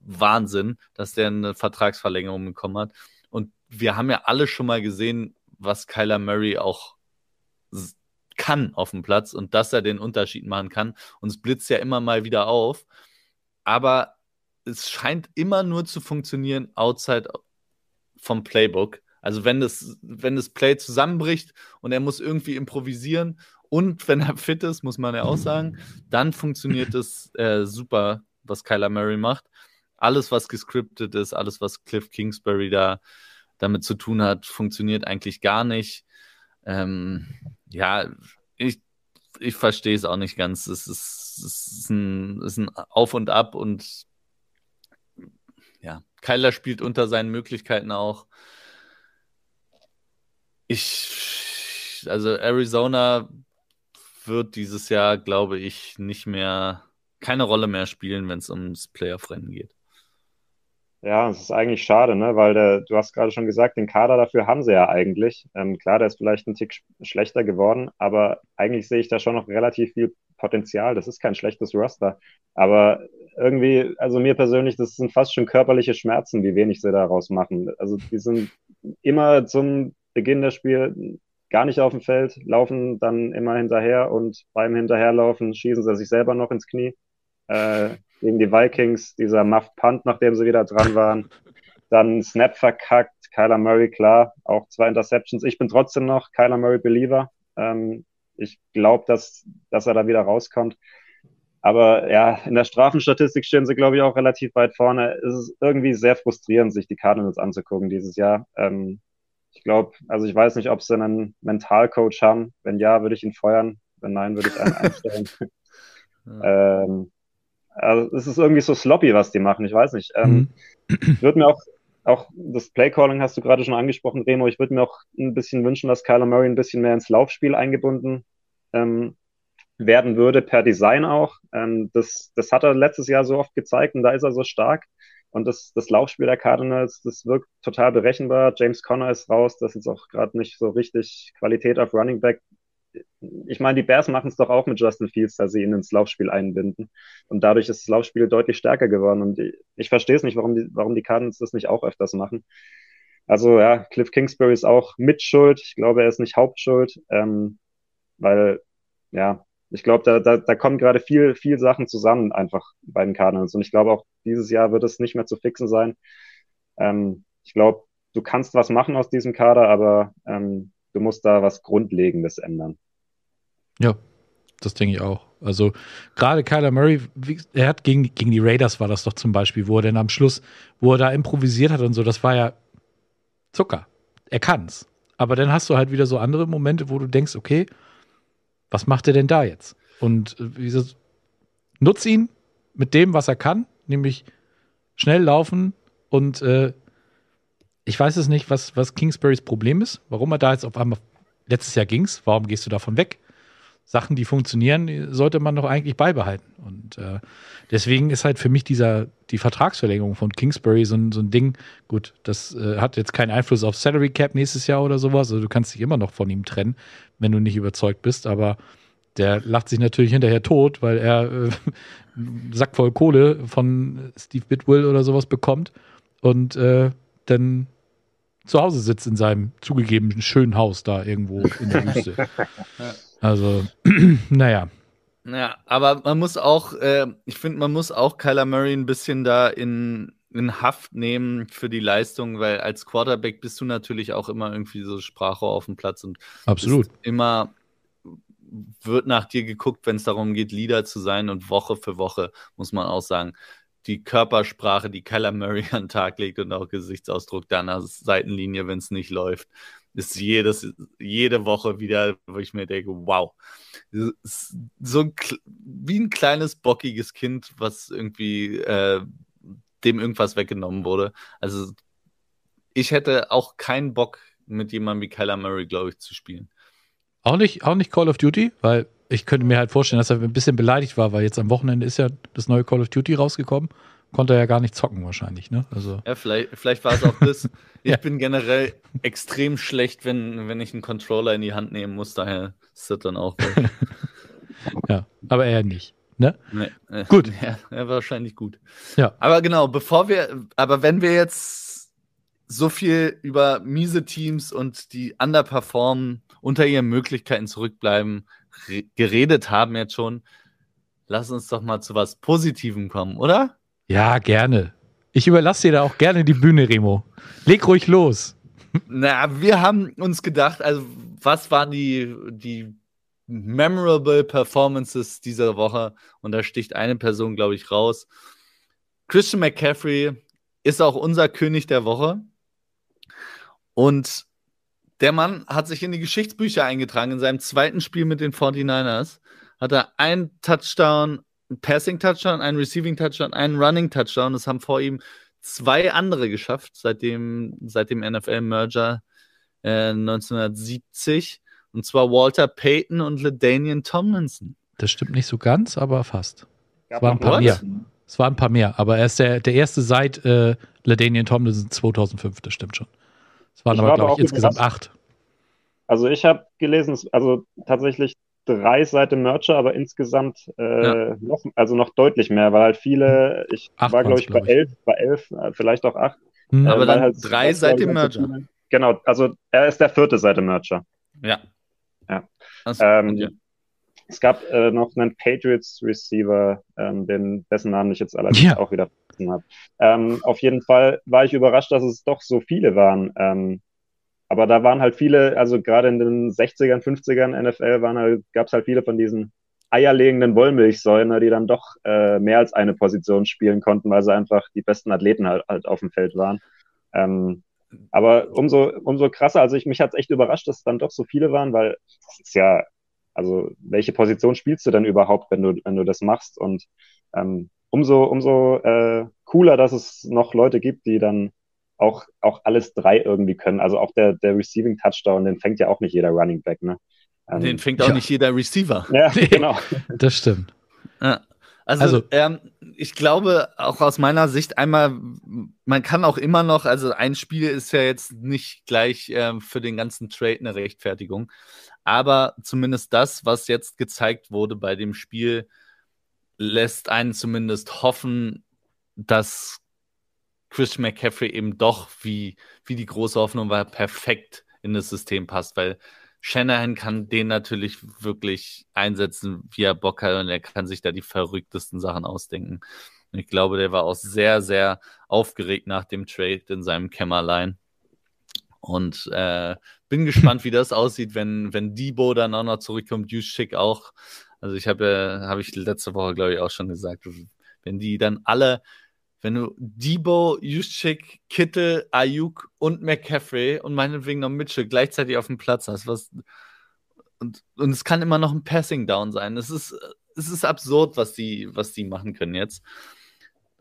Wahnsinn, dass der eine Vertragsverlängerung bekommen hat wir haben ja alle schon mal gesehen, was Kyler Murray auch kann auf dem Platz und dass er den Unterschied machen kann. Und es blitzt ja immer mal wieder auf. Aber es scheint immer nur zu funktionieren outside vom Playbook. Also wenn das, wenn das Play zusammenbricht und er muss irgendwie improvisieren und wenn er fit ist, muss man ja auch sagen, dann funktioniert es äh, super, was Kyler Murray macht. Alles, was gescriptet ist, alles, was Cliff Kingsbury da damit zu tun hat, funktioniert eigentlich gar nicht. Ähm, ja, ich, ich verstehe es auch nicht ganz. Es ist, ist, ein, ist ein Auf und Ab und ja, Kyler spielt unter seinen Möglichkeiten auch. Ich, also Arizona wird dieses Jahr, glaube ich, nicht mehr, keine Rolle mehr spielen, wenn es ums Playoff-Rennen geht. Ja, es ist eigentlich schade, ne? weil der, du hast gerade schon gesagt, den Kader dafür haben sie ja eigentlich. Ähm, klar, der ist vielleicht ein Tick schlechter geworden, aber eigentlich sehe ich da schon noch relativ viel Potenzial. Das ist kein schlechtes Roster. Aber irgendwie, also mir persönlich, das sind fast schon körperliche Schmerzen, wie wenig sie daraus machen. Also die sind immer zum Beginn des Spiels gar nicht auf dem Feld, laufen dann immer hinterher und beim Hinterherlaufen schießen sie sich selber noch ins Knie. Äh, gegen die Vikings, dieser Muff Punt, nachdem sie wieder dran waren. Dann Snap verkackt, Kyler Murray, klar, auch zwei Interceptions. Ich bin trotzdem noch Kyler Murray Believer. Ähm, ich glaube, dass, dass er da wieder rauskommt. Aber ja, in der Strafenstatistik stehen sie, glaube ich, auch relativ weit vorne. Es ist irgendwie sehr frustrierend, sich die Cardinals anzugucken dieses Jahr. Ähm, ich glaube, also ich weiß nicht, ob sie einen Mentalcoach haben. Wenn ja, würde ich ihn feuern. Wenn nein, würde ich einen einstellen. ähm, also es ist irgendwie so sloppy, was die machen. Ich weiß nicht. Ähm, mhm. würde mir auch, auch das Playcalling hast du gerade schon angesprochen, Remo. Ich würde mir auch ein bisschen wünschen, dass Kyler Murray ein bisschen mehr ins Laufspiel eingebunden ähm, werden würde, per Design auch. Ähm, das, das hat er letztes Jahr so oft gezeigt und da ist er so stark. Und das, das Laufspiel der Cardinals, das wirkt total berechenbar. James Conner ist raus, das ist auch gerade nicht so richtig Qualität auf Running Back ich meine, die Bears machen es doch auch mit Justin Fields, dass sie ihn ins Laufspiel einbinden. Und dadurch ist das Laufspiel deutlich stärker geworden. Und ich, verstehe es nicht, warum die, warum die Cardinals das nicht auch öfters machen. Also ja, Cliff Kingsbury ist auch Mitschuld. Ich glaube, er ist nicht Hauptschuld, ähm, weil ja, ich glaube, da, da, da kommen gerade viel, viel Sachen zusammen einfach bei den Cardinals. Und ich glaube auch dieses Jahr wird es nicht mehr zu fixen sein. Ähm, ich glaube, du kannst was machen aus diesem Kader, aber ähm, du musst da was Grundlegendes ändern. Ja, das denke ich auch. Also gerade Kyler Murray, er hat gegen, gegen die Raiders war das doch zum Beispiel, wo er dann am Schluss, wo er da improvisiert hat und so, das war ja Zucker. Er kann's. Aber dann hast du halt wieder so andere Momente, wo du denkst, okay, was macht er denn da jetzt? Und äh, wie gesagt, nutz ihn mit dem, was er kann, nämlich schnell laufen und äh, ich weiß es nicht, was, was Kingsburys Problem ist, warum er da jetzt auf einmal, letztes Jahr ging's, warum gehst du davon weg? Sachen, die funktionieren, sollte man doch eigentlich beibehalten. Und äh, deswegen ist halt für mich dieser, die Vertragsverlängerung von Kingsbury so ein, so ein Ding, gut, das äh, hat jetzt keinen Einfluss auf Salary Cap nächstes Jahr oder sowas. Also du kannst dich immer noch von ihm trennen, wenn du nicht überzeugt bist, aber der lacht sich natürlich hinterher tot, weil er äh, einen Sack voll Kohle von Steve Bitwill oder sowas bekommt und äh, dann zu Hause sitzt in seinem zugegeben schönen Haus da irgendwo in der Wüste. Also, naja. Ja, aber man muss auch, äh, ich finde, man muss auch Kyler Murray ein bisschen da in, in Haft nehmen für die Leistung, weil als Quarterback bist du natürlich auch immer irgendwie so Sprachrohr auf dem Platz und Absolut. immer wird nach dir geguckt, wenn es darum geht, Leader zu sein und Woche für Woche muss man auch sagen, die Körpersprache, die Kyler Murray an den Tag legt und auch Gesichtsausdruck deiner Seitenlinie, wenn es nicht läuft, ist jedes, jede Woche wieder, wo ich mir denke, wow. So ein, wie ein kleines, bockiges Kind, was irgendwie äh, dem irgendwas weggenommen wurde. Also ich hätte auch keinen Bock, mit jemandem wie Kyler Murray, glaube ich, zu spielen. Auch nicht, auch nicht Call of Duty, weil ich könnte mir halt vorstellen, dass er ein bisschen beleidigt war, weil jetzt am Wochenende ist ja das neue Call of Duty rausgekommen. Konnte er ja gar nicht zocken wahrscheinlich, ne? Also. Ja, vielleicht, vielleicht war es auch das. Ich ja. bin generell extrem schlecht, wenn, wenn ich einen Controller in die Hand nehmen muss, daher ist das dann auch. ja, aber er nicht. Ne? Nee, äh, gut. Ja, ja, wahrscheinlich gut. Ja. Aber genau, bevor wir, aber wenn wir jetzt so viel über miese Teams und die underperformen, unter ihren Möglichkeiten zurückbleiben, geredet haben jetzt schon, lass uns doch mal zu was Positivem kommen, oder? Ja, gerne. Ich überlasse dir da auch gerne die Bühne, Remo. Leg ruhig los. Na, wir haben uns gedacht, also was waren die, die memorable Performances dieser Woche? Und da sticht eine Person, glaube ich, raus. Christian McCaffrey ist auch unser König der Woche. Und der Mann hat sich in die Geschichtsbücher eingetragen. In seinem zweiten Spiel mit den 49ers hat er einen Touchdown, einen Passing Touchdown, einen Receiving Touchdown, einen Running Touchdown. Das haben vor ihm zwei andere geschafft seit dem, seit dem NFL-Merger äh, 1970. Und zwar Walter Payton und LaDainian Tomlinson. Das stimmt nicht so ganz, aber fast. Es waren ein paar mehr. Es waren ein paar mehr, aber er ist der, der erste seit äh, LaDainian Tomlinson 2005, das stimmt schon. Es waren ich aber, glaube ich, insgesamt acht. Also ich habe gelesen, also tatsächlich drei seit dem Merger, aber insgesamt äh, ja. noch, also noch deutlich mehr, weil halt viele, ich acht war glaube ich bei glaub ich. elf, bei elf, äh, vielleicht auch acht. Hm. aber dann halt drei seit dem Merger. Genau, also er ist der vierte seit dem Merger. Ja. Ja. Also, ähm, ja. Es gab äh, noch einen Patriots Receiver, ähm, den, dessen Namen ich jetzt allerdings ja. auch wieder vergessen habe. Ähm, auf jeden Fall war ich überrascht, dass es doch so viele waren. Aber da waren halt viele, also gerade in den 60ern, 50ern NFL halt, gab es halt viele von diesen eierlegenden Wollmilchsäulen, ne, die dann doch äh, mehr als eine Position spielen konnten, weil sie einfach die besten Athleten halt, halt auf dem Feld waren. Ähm, aber umso, umso krasser, also ich, mich hat es echt überrascht, dass es dann doch so viele waren, weil das ist ja, also welche Position spielst du denn überhaupt, wenn du, wenn du das machst? Und ähm, umso, umso äh, cooler, dass es noch Leute gibt, die dann auch, auch alles drei irgendwie können. Also auch der, der Receiving Touchdown, den fängt ja auch nicht jeder Running Back, ne? Ähm, den fängt auch ja. nicht jeder Receiver. Ja, genau. das stimmt. Ja. Also, also ähm, ich glaube, auch aus meiner Sicht einmal, man kann auch immer noch, also ein Spiel ist ja jetzt nicht gleich ähm, für den ganzen Trade eine Rechtfertigung, aber zumindest das, was jetzt gezeigt wurde bei dem Spiel, lässt einen zumindest hoffen, dass Chris McCaffrey eben doch, wie, wie die große Hoffnung war, perfekt in das System passt, weil Shanahan kann den natürlich wirklich einsetzen, wie er Bock hat und er kann sich da die verrücktesten Sachen ausdenken. Und ich glaube, der war auch sehr, sehr aufgeregt nach dem Trade in seinem Kämmerlein. Und äh, bin gespannt, wie das aussieht, wenn, wenn Debo dann auch noch zurückkommt, Juszczyk auch. Also ich habe ja, habe ich letzte Woche, glaube ich, auch schon gesagt, wenn die dann alle wenn du Debo, Juszczyk, Kittel, Ayuk und McCaffrey und meinetwegen noch Mitchell gleichzeitig auf dem Platz hast, was und, und es kann immer noch ein Passing Down sein. Es ist, es ist absurd, was die, was die machen können jetzt.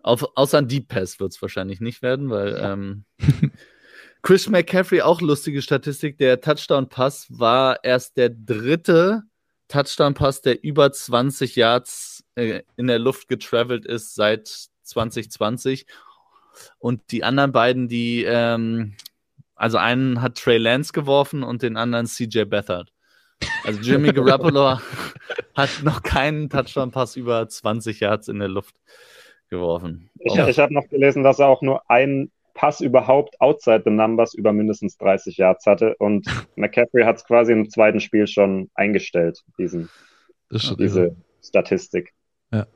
Auf, außer ein Deep Pass wird es wahrscheinlich nicht werden, weil ähm, Chris McCaffrey auch lustige Statistik. Der Touchdown-Pass war erst der dritte Touchdown-Pass, der über 20 Yards äh, in der Luft getravelt ist seit 2020. Und die anderen beiden, die, ähm, also einen hat Trey Lance geworfen und den anderen CJ Beathard. Also Jimmy Garoppolo hat noch keinen Touchdown-Pass über 20 Yards in der Luft geworfen. Ich, ich habe noch gelesen, dass er auch nur einen Pass überhaupt outside the numbers über mindestens 30 Yards hatte und McCaffrey hat es quasi im zweiten Spiel schon eingestellt, diesen, diese irre. Statistik. Ja.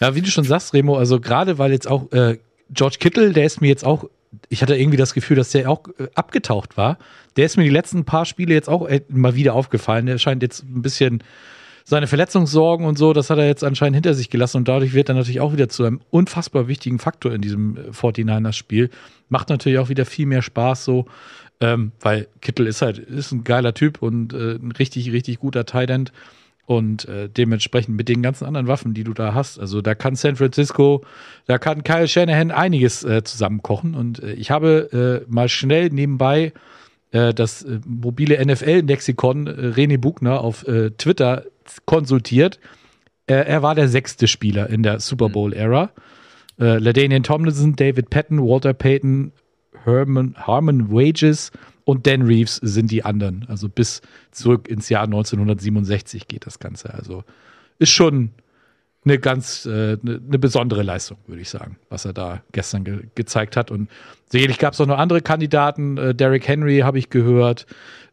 Ja, wie du schon sagst, Remo, also gerade weil jetzt auch äh, George Kittle, der ist mir jetzt auch, ich hatte irgendwie das Gefühl, dass der auch äh, abgetaucht war. Der ist mir die letzten paar Spiele jetzt auch äh, mal wieder aufgefallen. Der scheint jetzt ein bisschen seine Verletzungssorgen und so, das hat er jetzt anscheinend hinter sich gelassen und dadurch wird er natürlich auch wieder zu einem unfassbar wichtigen Faktor in diesem 49ers-Spiel. Macht natürlich auch wieder viel mehr Spaß so, ähm, weil Kittel ist halt ist ein geiler Typ und äh, ein richtig, richtig guter Tight End. Und äh, dementsprechend mit den ganzen anderen Waffen, die du da hast, also da kann San Francisco, da kann Kyle Shanahan einiges äh, zusammenkochen. Und äh, ich habe äh, mal schnell nebenbei äh, das äh, mobile NFL-Lexikon René Bugner auf Twitter konsultiert. Er, er war der sechste Spieler in der Super Bowl-Ära. Äh, LaDainian Tomlinson, David Patton, Walter Payton, Herman, Harmon Wages und Dan Reeves sind die anderen. Also bis zurück ins Jahr 1967 geht das Ganze. Also ist schon eine ganz äh, eine, eine besondere Leistung, würde ich sagen, was er da gestern ge gezeigt hat. Und sicherlich gab es auch noch andere Kandidaten. Äh, Derrick Henry habe ich gehört.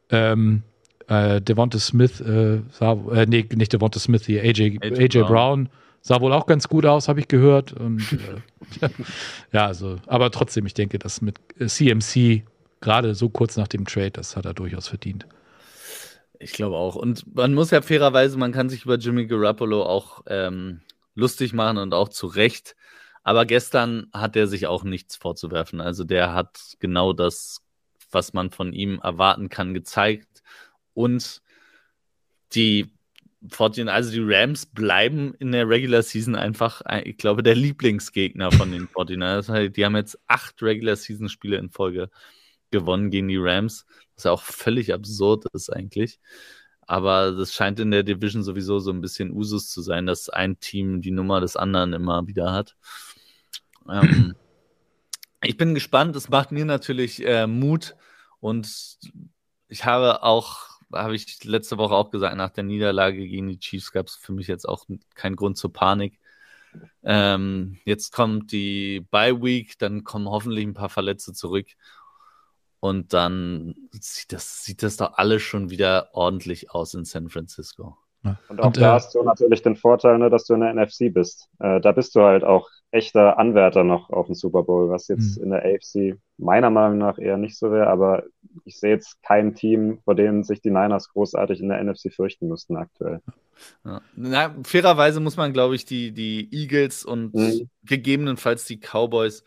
Ähm, äh, Devonta Smith, äh, sah, äh, nee, nicht Devonta Smith, die AJ, AJ, AJ Brown. Brown. sah wohl auch ganz gut aus, habe ich gehört. Und äh, ja, also, aber trotzdem, ich denke, dass mit CMC gerade so kurz nach dem Trade, das hat er durchaus verdient. Ich glaube auch. Und man muss ja fairerweise, man kann sich über Jimmy Garoppolo auch ähm, lustig machen und auch zu Recht. Aber gestern hat er sich auch nichts vorzuwerfen. Also der hat genau das, was man von ihm erwarten kann, gezeigt. Und die 14, also die Rams bleiben in der Regular Season einfach, ich glaube, der Lieblingsgegner von den 49ers. Die haben jetzt acht Regular Season Spiele in Folge gewonnen gegen die Rams, was ja auch völlig absurd ist eigentlich. Aber das scheint in der Division sowieso so ein bisschen Usus zu sein, dass ein Team die Nummer des anderen immer wieder hat. Ähm, ich bin gespannt. Es macht mir natürlich äh, Mut und ich habe auch habe ich letzte Woche auch gesagt, nach der Niederlage gegen die Chiefs gab es für mich jetzt auch keinen Grund zur Panik. Ähm, jetzt kommt die Bye Week, dann kommen hoffentlich ein paar Verletzte zurück und dann sieht das, sieht das doch alles schon wieder ordentlich aus in San Francisco. Und auch und, da äh, hast du natürlich den Vorteil, ne, dass du in der NFC bist. Äh, da bist du halt auch echter Anwärter noch auf den Super Bowl, was jetzt mhm. in der AFC meiner Meinung nach eher nicht so wäre, aber ich sehe jetzt kein Team, vor dem sich die Niners großartig in der NFC fürchten müssten aktuell. Ja. Na, fairerweise muss man, glaube ich, die, die Eagles und mhm. gegebenenfalls die Cowboys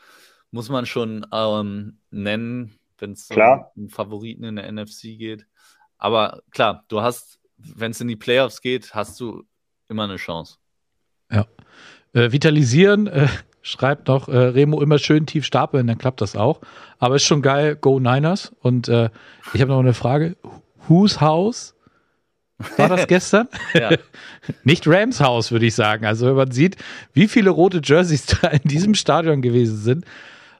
muss man schon ähm, nennen, wenn es um Favoriten in der NFC geht. Aber klar, du hast wenn es in die Playoffs geht, hast du immer eine Chance. Ja. Äh, vitalisieren, äh, schreibt noch äh, Remo immer schön tief stapeln, dann klappt das auch. Aber ist schon geil, Go Niners. Und äh, ich habe noch eine Frage. Whose House war das gestern? Nicht Rams Haus, würde ich sagen. Also wenn man sieht, wie viele rote Jerseys da in diesem Stadion gewesen sind,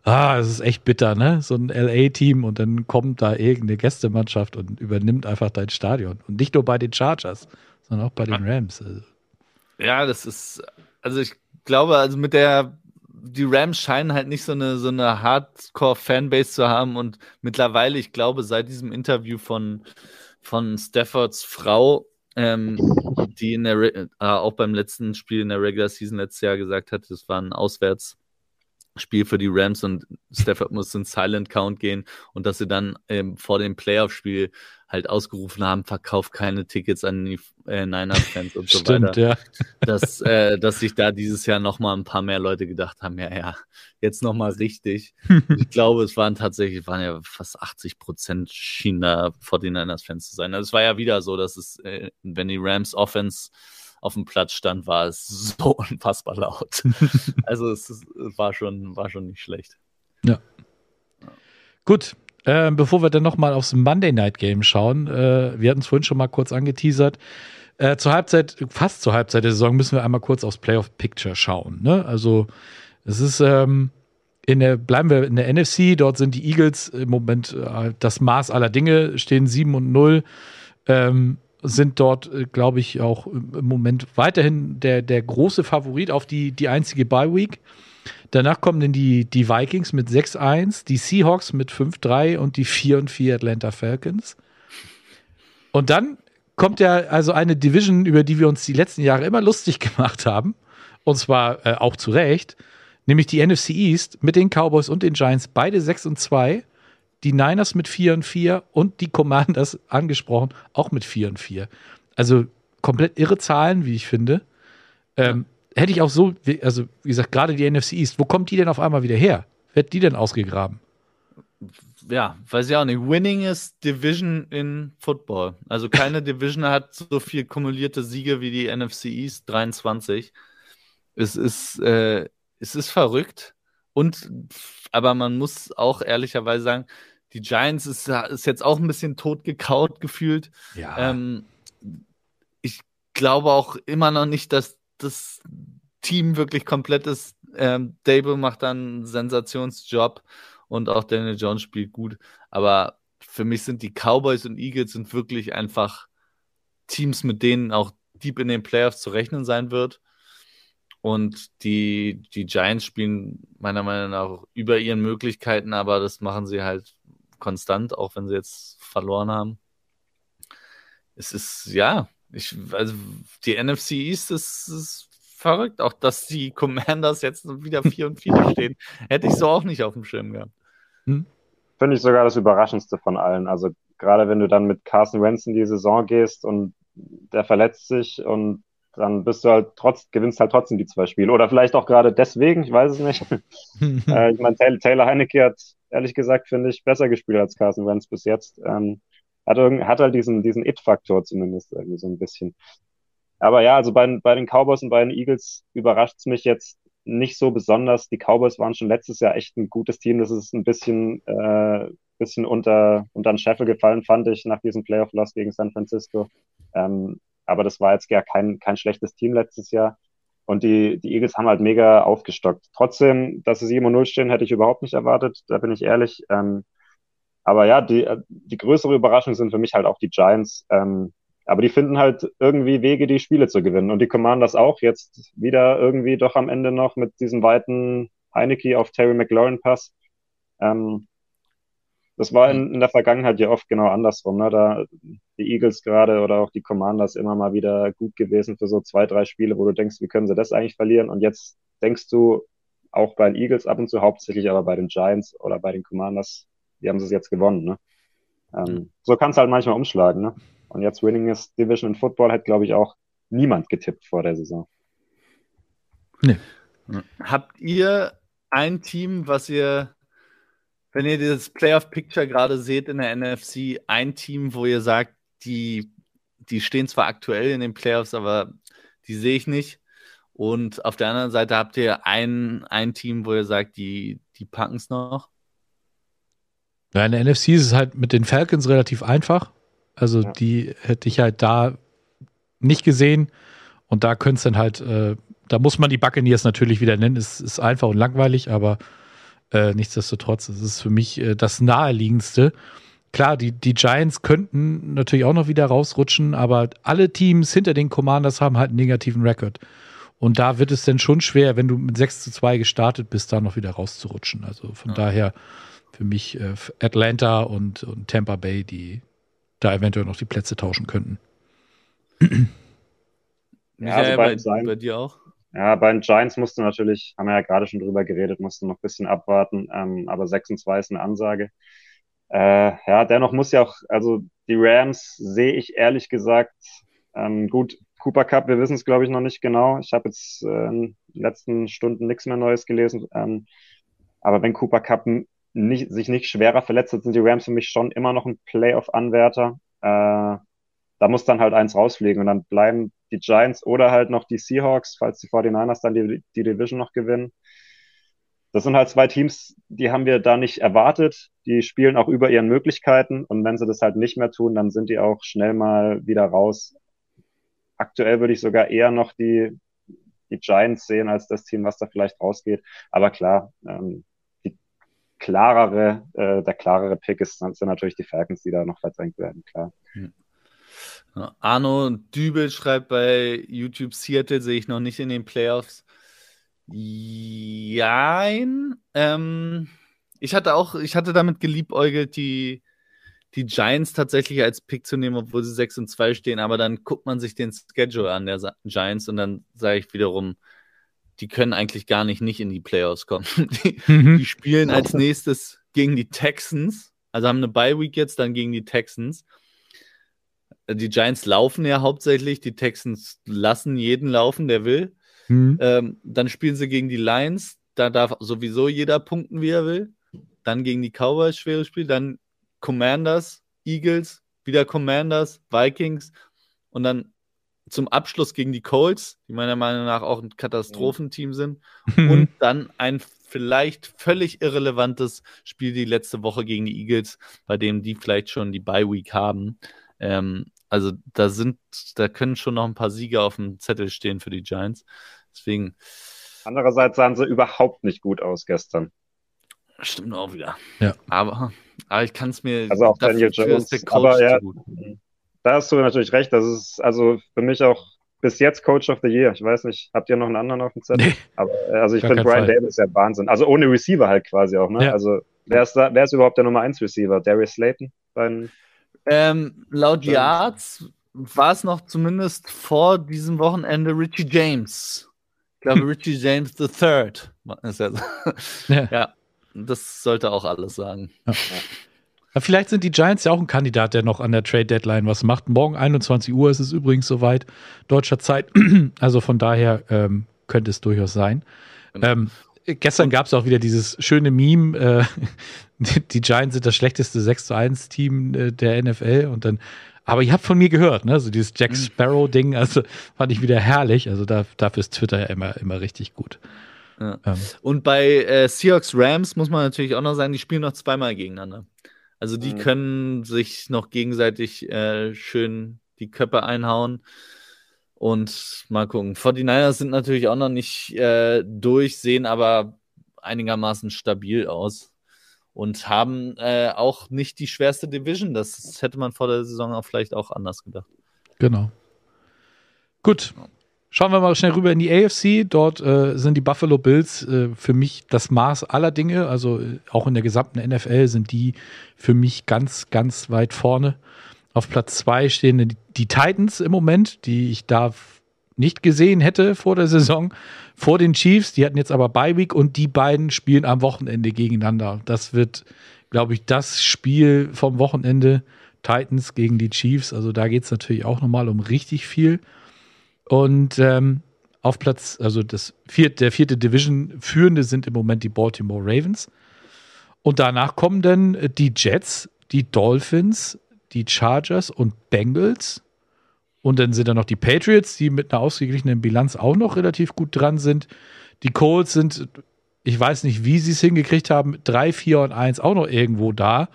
ah, das ist echt bitter, ne? So ein LA-Team und dann kommt da irgendeine Gästemannschaft und übernimmt einfach dein Stadion. Und nicht nur bei den Chargers, sondern auch bei den Rams. Also. Ja, das ist, also ich glaube, also mit der, die Rams scheinen halt nicht so eine, so eine Hardcore-Fanbase zu haben und mittlerweile, ich glaube, seit diesem Interview von, von Staffords Frau, ähm, die in der, äh, auch beim letzten Spiel in der Regular Season letztes Jahr gesagt hat, das war ein Auswärts, Spiel für die Rams und Stafford muss in Silent Count gehen und dass sie dann ähm, vor dem Playoff-Spiel halt ausgerufen haben, verkauft keine Tickets an die äh, Niners-Fans und so Stimmt, weiter. Ja. Dass, äh, dass sich da dieses Jahr nochmal ein paar mehr Leute gedacht haben, ja, ja, jetzt nochmal richtig. ich glaube, es waren tatsächlich, waren ja fast 80 Prozent schienen da vor den Niners-Fans zu sein. Also es war ja wieder so, dass es, äh, wenn die Rams Offense auf dem Platz stand, war es so unfassbar laut. also es, es, war, schon, war schon nicht schlecht. Ja. Gut, äh, bevor wir dann nochmal aufs Monday Night Game schauen, äh, wir hatten es vorhin schon mal kurz angeteasert. Äh, zur Halbzeit, fast zur Halbzeit der Saison, müssen wir einmal kurz aufs Playoff Picture schauen. Ne? Also, es ist, ähm, in der, bleiben wir in der NFC, dort sind die Eagles im Moment äh, das Maß aller Dinge, stehen 7 und 0. Ähm, sind dort, äh, glaube ich, auch im Moment weiterhin der, der große Favorit auf die, die einzige Bye-Week. Danach kommen dann die, die Vikings mit 6-1, die Seahawks mit 5-3 und die 4 und 4 Atlanta Falcons. Und dann kommt ja also eine Division, über die wir uns die letzten Jahre immer lustig gemacht haben. Und zwar äh, auch zu Recht. Nämlich die NFC East mit den Cowboys und den Giants, beide 6 und 2. Die Niners mit 4 und 4 und die Commanders angesprochen, auch mit 4 und 4. Also komplett irre Zahlen, wie ich finde. Ähm, hätte ich auch so, also wie gesagt, gerade die NFC East, wo kommt die denn auf einmal wieder her? Hat die denn ausgegraben? Ja, weiß ich auch nicht. Winningest Division in Football. Also keine Division hat so viel kumulierte Siege wie die NFC East, 23. Es ist, äh, es ist verrückt. Und, aber man muss auch ehrlicherweise sagen, die Giants ist, ist jetzt auch ein bisschen totgekaut gefühlt. Ja. Ähm, ich glaube auch immer noch nicht, dass das Team wirklich komplett ist. Ähm, Dable macht dann einen Sensationsjob und auch Daniel Jones spielt gut. Aber für mich sind die Cowboys und Eagles sind wirklich einfach Teams, mit denen auch deep in den Playoffs zu rechnen sein wird. Und die, die Giants spielen meiner Meinung nach über ihren Möglichkeiten, aber das machen sie halt konstant, auch wenn sie jetzt verloren haben. Es ist, ja, ich, also die NFC East ist, ist verrückt. Auch dass die Commanders jetzt wieder 4 und 4 stehen, hätte ich so auch nicht auf dem Schirm gehabt. Hm? Finde ich sogar das Überraschendste von allen. Also gerade wenn du dann mit Carson Wentz in die Saison gehst und der verletzt sich und dann bist du halt trotz, gewinnst halt trotzdem die zwei Spiele. Oder vielleicht auch gerade deswegen, ich weiß es nicht. äh, ich meine, Taylor Heinecke hat ehrlich gesagt, finde ich, besser gespielt als Carson Wentz bis jetzt. Ähm, hat, hat halt diesen, diesen It-Faktor zumindest irgendwie so ein bisschen. Aber ja, also bei, bei den Cowboys und bei den Eagles überrascht es mich jetzt nicht so besonders. Die Cowboys waren schon letztes Jahr echt ein gutes Team. Das ist ein bisschen, äh, bisschen unter, unter den Scheffel gefallen, fand ich, nach diesem Playoff-Loss gegen San Francisco. Ähm, aber das war jetzt gar kein, kein schlechtes Team letztes Jahr. Und die, die Eagles haben halt mega aufgestockt. Trotzdem, dass sie 7-0 stehen, hätte ich überhaupt nicht erwartet, da bin ich ehrlich. Ähm, aber ja, die, die größere Überraschung sind für mich halt auch die Giants. Ähm, aber die finden halt irgendwie Wege, die Spiele zu gewinnen. Und die Commanders auch jetzt wieder irgendwie doch am Ende noch mit diesem weiten Heineke auf Terry McLaurin Pass. Ähm, das war in, in, der Vergangenheit ja oft genau andersrum. Ne? Da die Eagles gerade oder auch die Commanders immer mal wieder gut gewesen für so zwei, drei Spiele, wo du denkst, wie können sie das eigentlich verlieren? Und jetzt denkst du auch bei den Eagles ab und zu hauptsächlich, aber bei den Giants oder bei den Commanders, die haben sie es jetzt gewonnen. Ne? Ähm, mhm. So kann es halt manchmal umschlagen. Ne? Und jetzt Winningest Division in Football hat, glaube ich, auch niemand getippt vor der Saison. Nee. Habt ihr ein Team, was ihr, wenn ihr dieses Playoff-Picture gerade seht in der NFC, ein Team, wo ihr sagt, die, die stehen zwar aktuell in den Playoffs, aber die sehe ich nicht. Und auf der anderen Seite habt ihr ein, ein Team, wo ihr sagt, die, die packen es noch. Ja, in der NFC ist es halt mit den Falcons relativ einfach. Also ja. die hätte ich halt da nicht gesehen. Und da könnte es dann halt, äh, da muss man die Buccaneers natürlich wieder nennen. Es ist einfach und langweilig, aber äh, nichtsdestotrotz, es ist für mich äh, das naheliegendste. Klar, die, die Giants könnten natürlich auch noch wieder rausrutschen, aber alle Teams hinter den Commanders haben halt einen negativen Rekord. Und da wird es dann schon schwer, wenn du mit 6 zu 2 gestartet bist, da noch wieder rauszurutschen. Also von ja. daher für mich äh, Atlanta und, und Tampa Bay, die, da eventuell noch die Plätze tauschen könnten. Ja, also bei, bei, bei, dir auch? Ja, bei den Giants musst du natürlich, haben wir ja gerade schon drüber geredet, musst du noch ein bisschen abwarten, ähm, aber 6 und 2 ist eine Ansage. Äh, ja, dennoch muss ja auch, also die Rams sehe ich ehrlich gesagt, ähm, gut, Cooper Cup, wir wissen es glaube ich noch nicht genau. Ich habe jetzt äh, in den letzten Stunden nichts mehr Neues gelesen. Ähm, aber wenn Cooper Cup nicht, sich nicht schwerer verletzt hat, sind die Rams für mich schon immer noch ein Playoff-Anwärter. Äh, da muss dann halt eins rausfliegen und dann bleiben die Giants oder halt noch die Seahawks, falls die 49ers dann die, die Division noch gewinnen. Das sind halt zwei Teams, die haben wir da nicht erwartet. Die spielen auch über ihren Möglichkeiten und wenn sie das halt nicht mehr tun, dann sind die auch schnell mal wieder raus. Aktuell würde ich sogar eher noch die, die Giants sehen als das Team, was da vielleicht rausgeht. Aber klar, ähm, klarere, äh, der klarere Pick ist, sind natürlich die Falcons, die da noch verdrängt werden, klar. Ja. Arno Dübel schreibt bei YouTube Seattle, sehe ich noch nicht in den Playoffs. Jein. Ähm, ich hatte auch, ich hatte damit geliebäugelt, die, die Giants tatsächlich als Pick zu nehmen, obwohl sie 6 und 2 stehen, aber dann guckt man sich den Schedule an der Giants und dann sage ich wiederum, die können eigentlich gar nicht nicht in die Playoffs kommen. Die, mhm. die spielen als nächstes gegen die Texans, also haben eine Bye Week jetzt dann gegen die Texans. Die Giants laufen ja hauptsächlich, die Texans lassen jeden laufen, der will. Mhm. Ähm, dann spielen sie gegen die Lions, da darf sowieso jeder punkten, wie er will. Dann gegen die Cowboys, schweres Spiel. Dann Commanders, Eagles, wieder Commanders, Vikings und dann zum Abschluss gegen die Colts, die meiner Meinung nach auch ein Katastrophenteam sind. Mhm. und dann ein vielleicht völlig irrelevantes Spiel die letzte Woche gegen die Eagles, bei dem die vielleicht schon die Bye Week haben. Ähm, also da sind, da können schon noch ein paar Siege auf dem Zettel stehen für die Giants. Deswegen. Andererseits sahen sie überhaupt nicht gut aus gestern. Stimmt auch wieder. Ja. Aber, aber ich kann es mir. Also auch Daniel Jones. aber ja, da hast du natürlich recht. Das ist also für mich auch bis jetzt Coach of the Year. Ich weiß nicht, habt ihr noch einen anderen auf dem Zettel? Nee. Aber also ich finde Brian Fall. Davis ja Wahnsinn. Also ohne Receiver halt quasi auch, ne? Ja. Also wer ist, da, wer ist überhaupt der Nummer 1 Receiver? Darius Slayton? Ähm, laut Yards war es noch zumindest vor diesem Wochenende Richie James. Ich glaube, Richie James III. Ist ja, ja. ja, das sollte auch alles sagen. Ja. Ja, vielleicht sind die Giants ja auch ein Kandidat, der noch an der Trade Deadline was macht. Morgen 21 Uhr ist es übrigens soweit, deutscher Zeit. Also von daher ähm, könnte es durchaus sein. Genau. Ähm, gestern gab es auch wieder dieses schöne Meme, äh, die Giants sind das schlechteste 6 zu 1 Team äh, der NFL und dann aber ihr habt von mir gehört, ne? So dieses Jack mhm. Sparrow-Ding, also fand ich wieder herrlich. Also da, dafür ist Twitter ja immer, immer richtig gut. Ja. Ähm. Und bei äh, Seahawks Rams muss man natürlich auch noch sagen, die spielen noch zweimal gegeneinander. Also die mhm. können sich noch gegenseitig äh, schön die Köpfe einhauen. Und mal gucken. 49ers sind natürlich auch noch nicht äh, durch, sehen aber einigermaßen stabil aus und haben äh, auch nicht die schwerste Division. Das hätte man vor der Saison auch vielleicht auch anders gedacht. Genau. Gut. Schauen wir mal schnell rüber in die AFC. Dort äh, sind die Buffalo Bills äh, für mich das Maß aller Dinge. Also äh, auch in der gesamten NFL sind die für mich ganz, ganz weit vorne. Auf Platz zwei stehen die, die Titans im Moment, die ich da nicht gesehen hätte vor der Saison, vor den Chiefs. Die hatten jetzt aber Bye Week und die beiden spielen am Wochenende gegeneinander. Das wird, glaube ich, das Spiel vom Wochenende. Titans gegen die Chiefs. Also da geht es natürlich auch nochmal um richtig viel. Und ähm, auf Platz, also das vierte, der vierte Division führende sind im Moment die Baltimore Ravens. Und danach kommen dann die Jets, die Dolphins, die Chargers und Bengals. Und dann sind da noch die Patriots, die mit einer ausgeglichenen Bilanz auch noch relativ gut dran sind. Die Colts sind, ich weiß nicht, wie sie es hingekriegt haben, 3, 4 und 1 auch noch irgendwo da.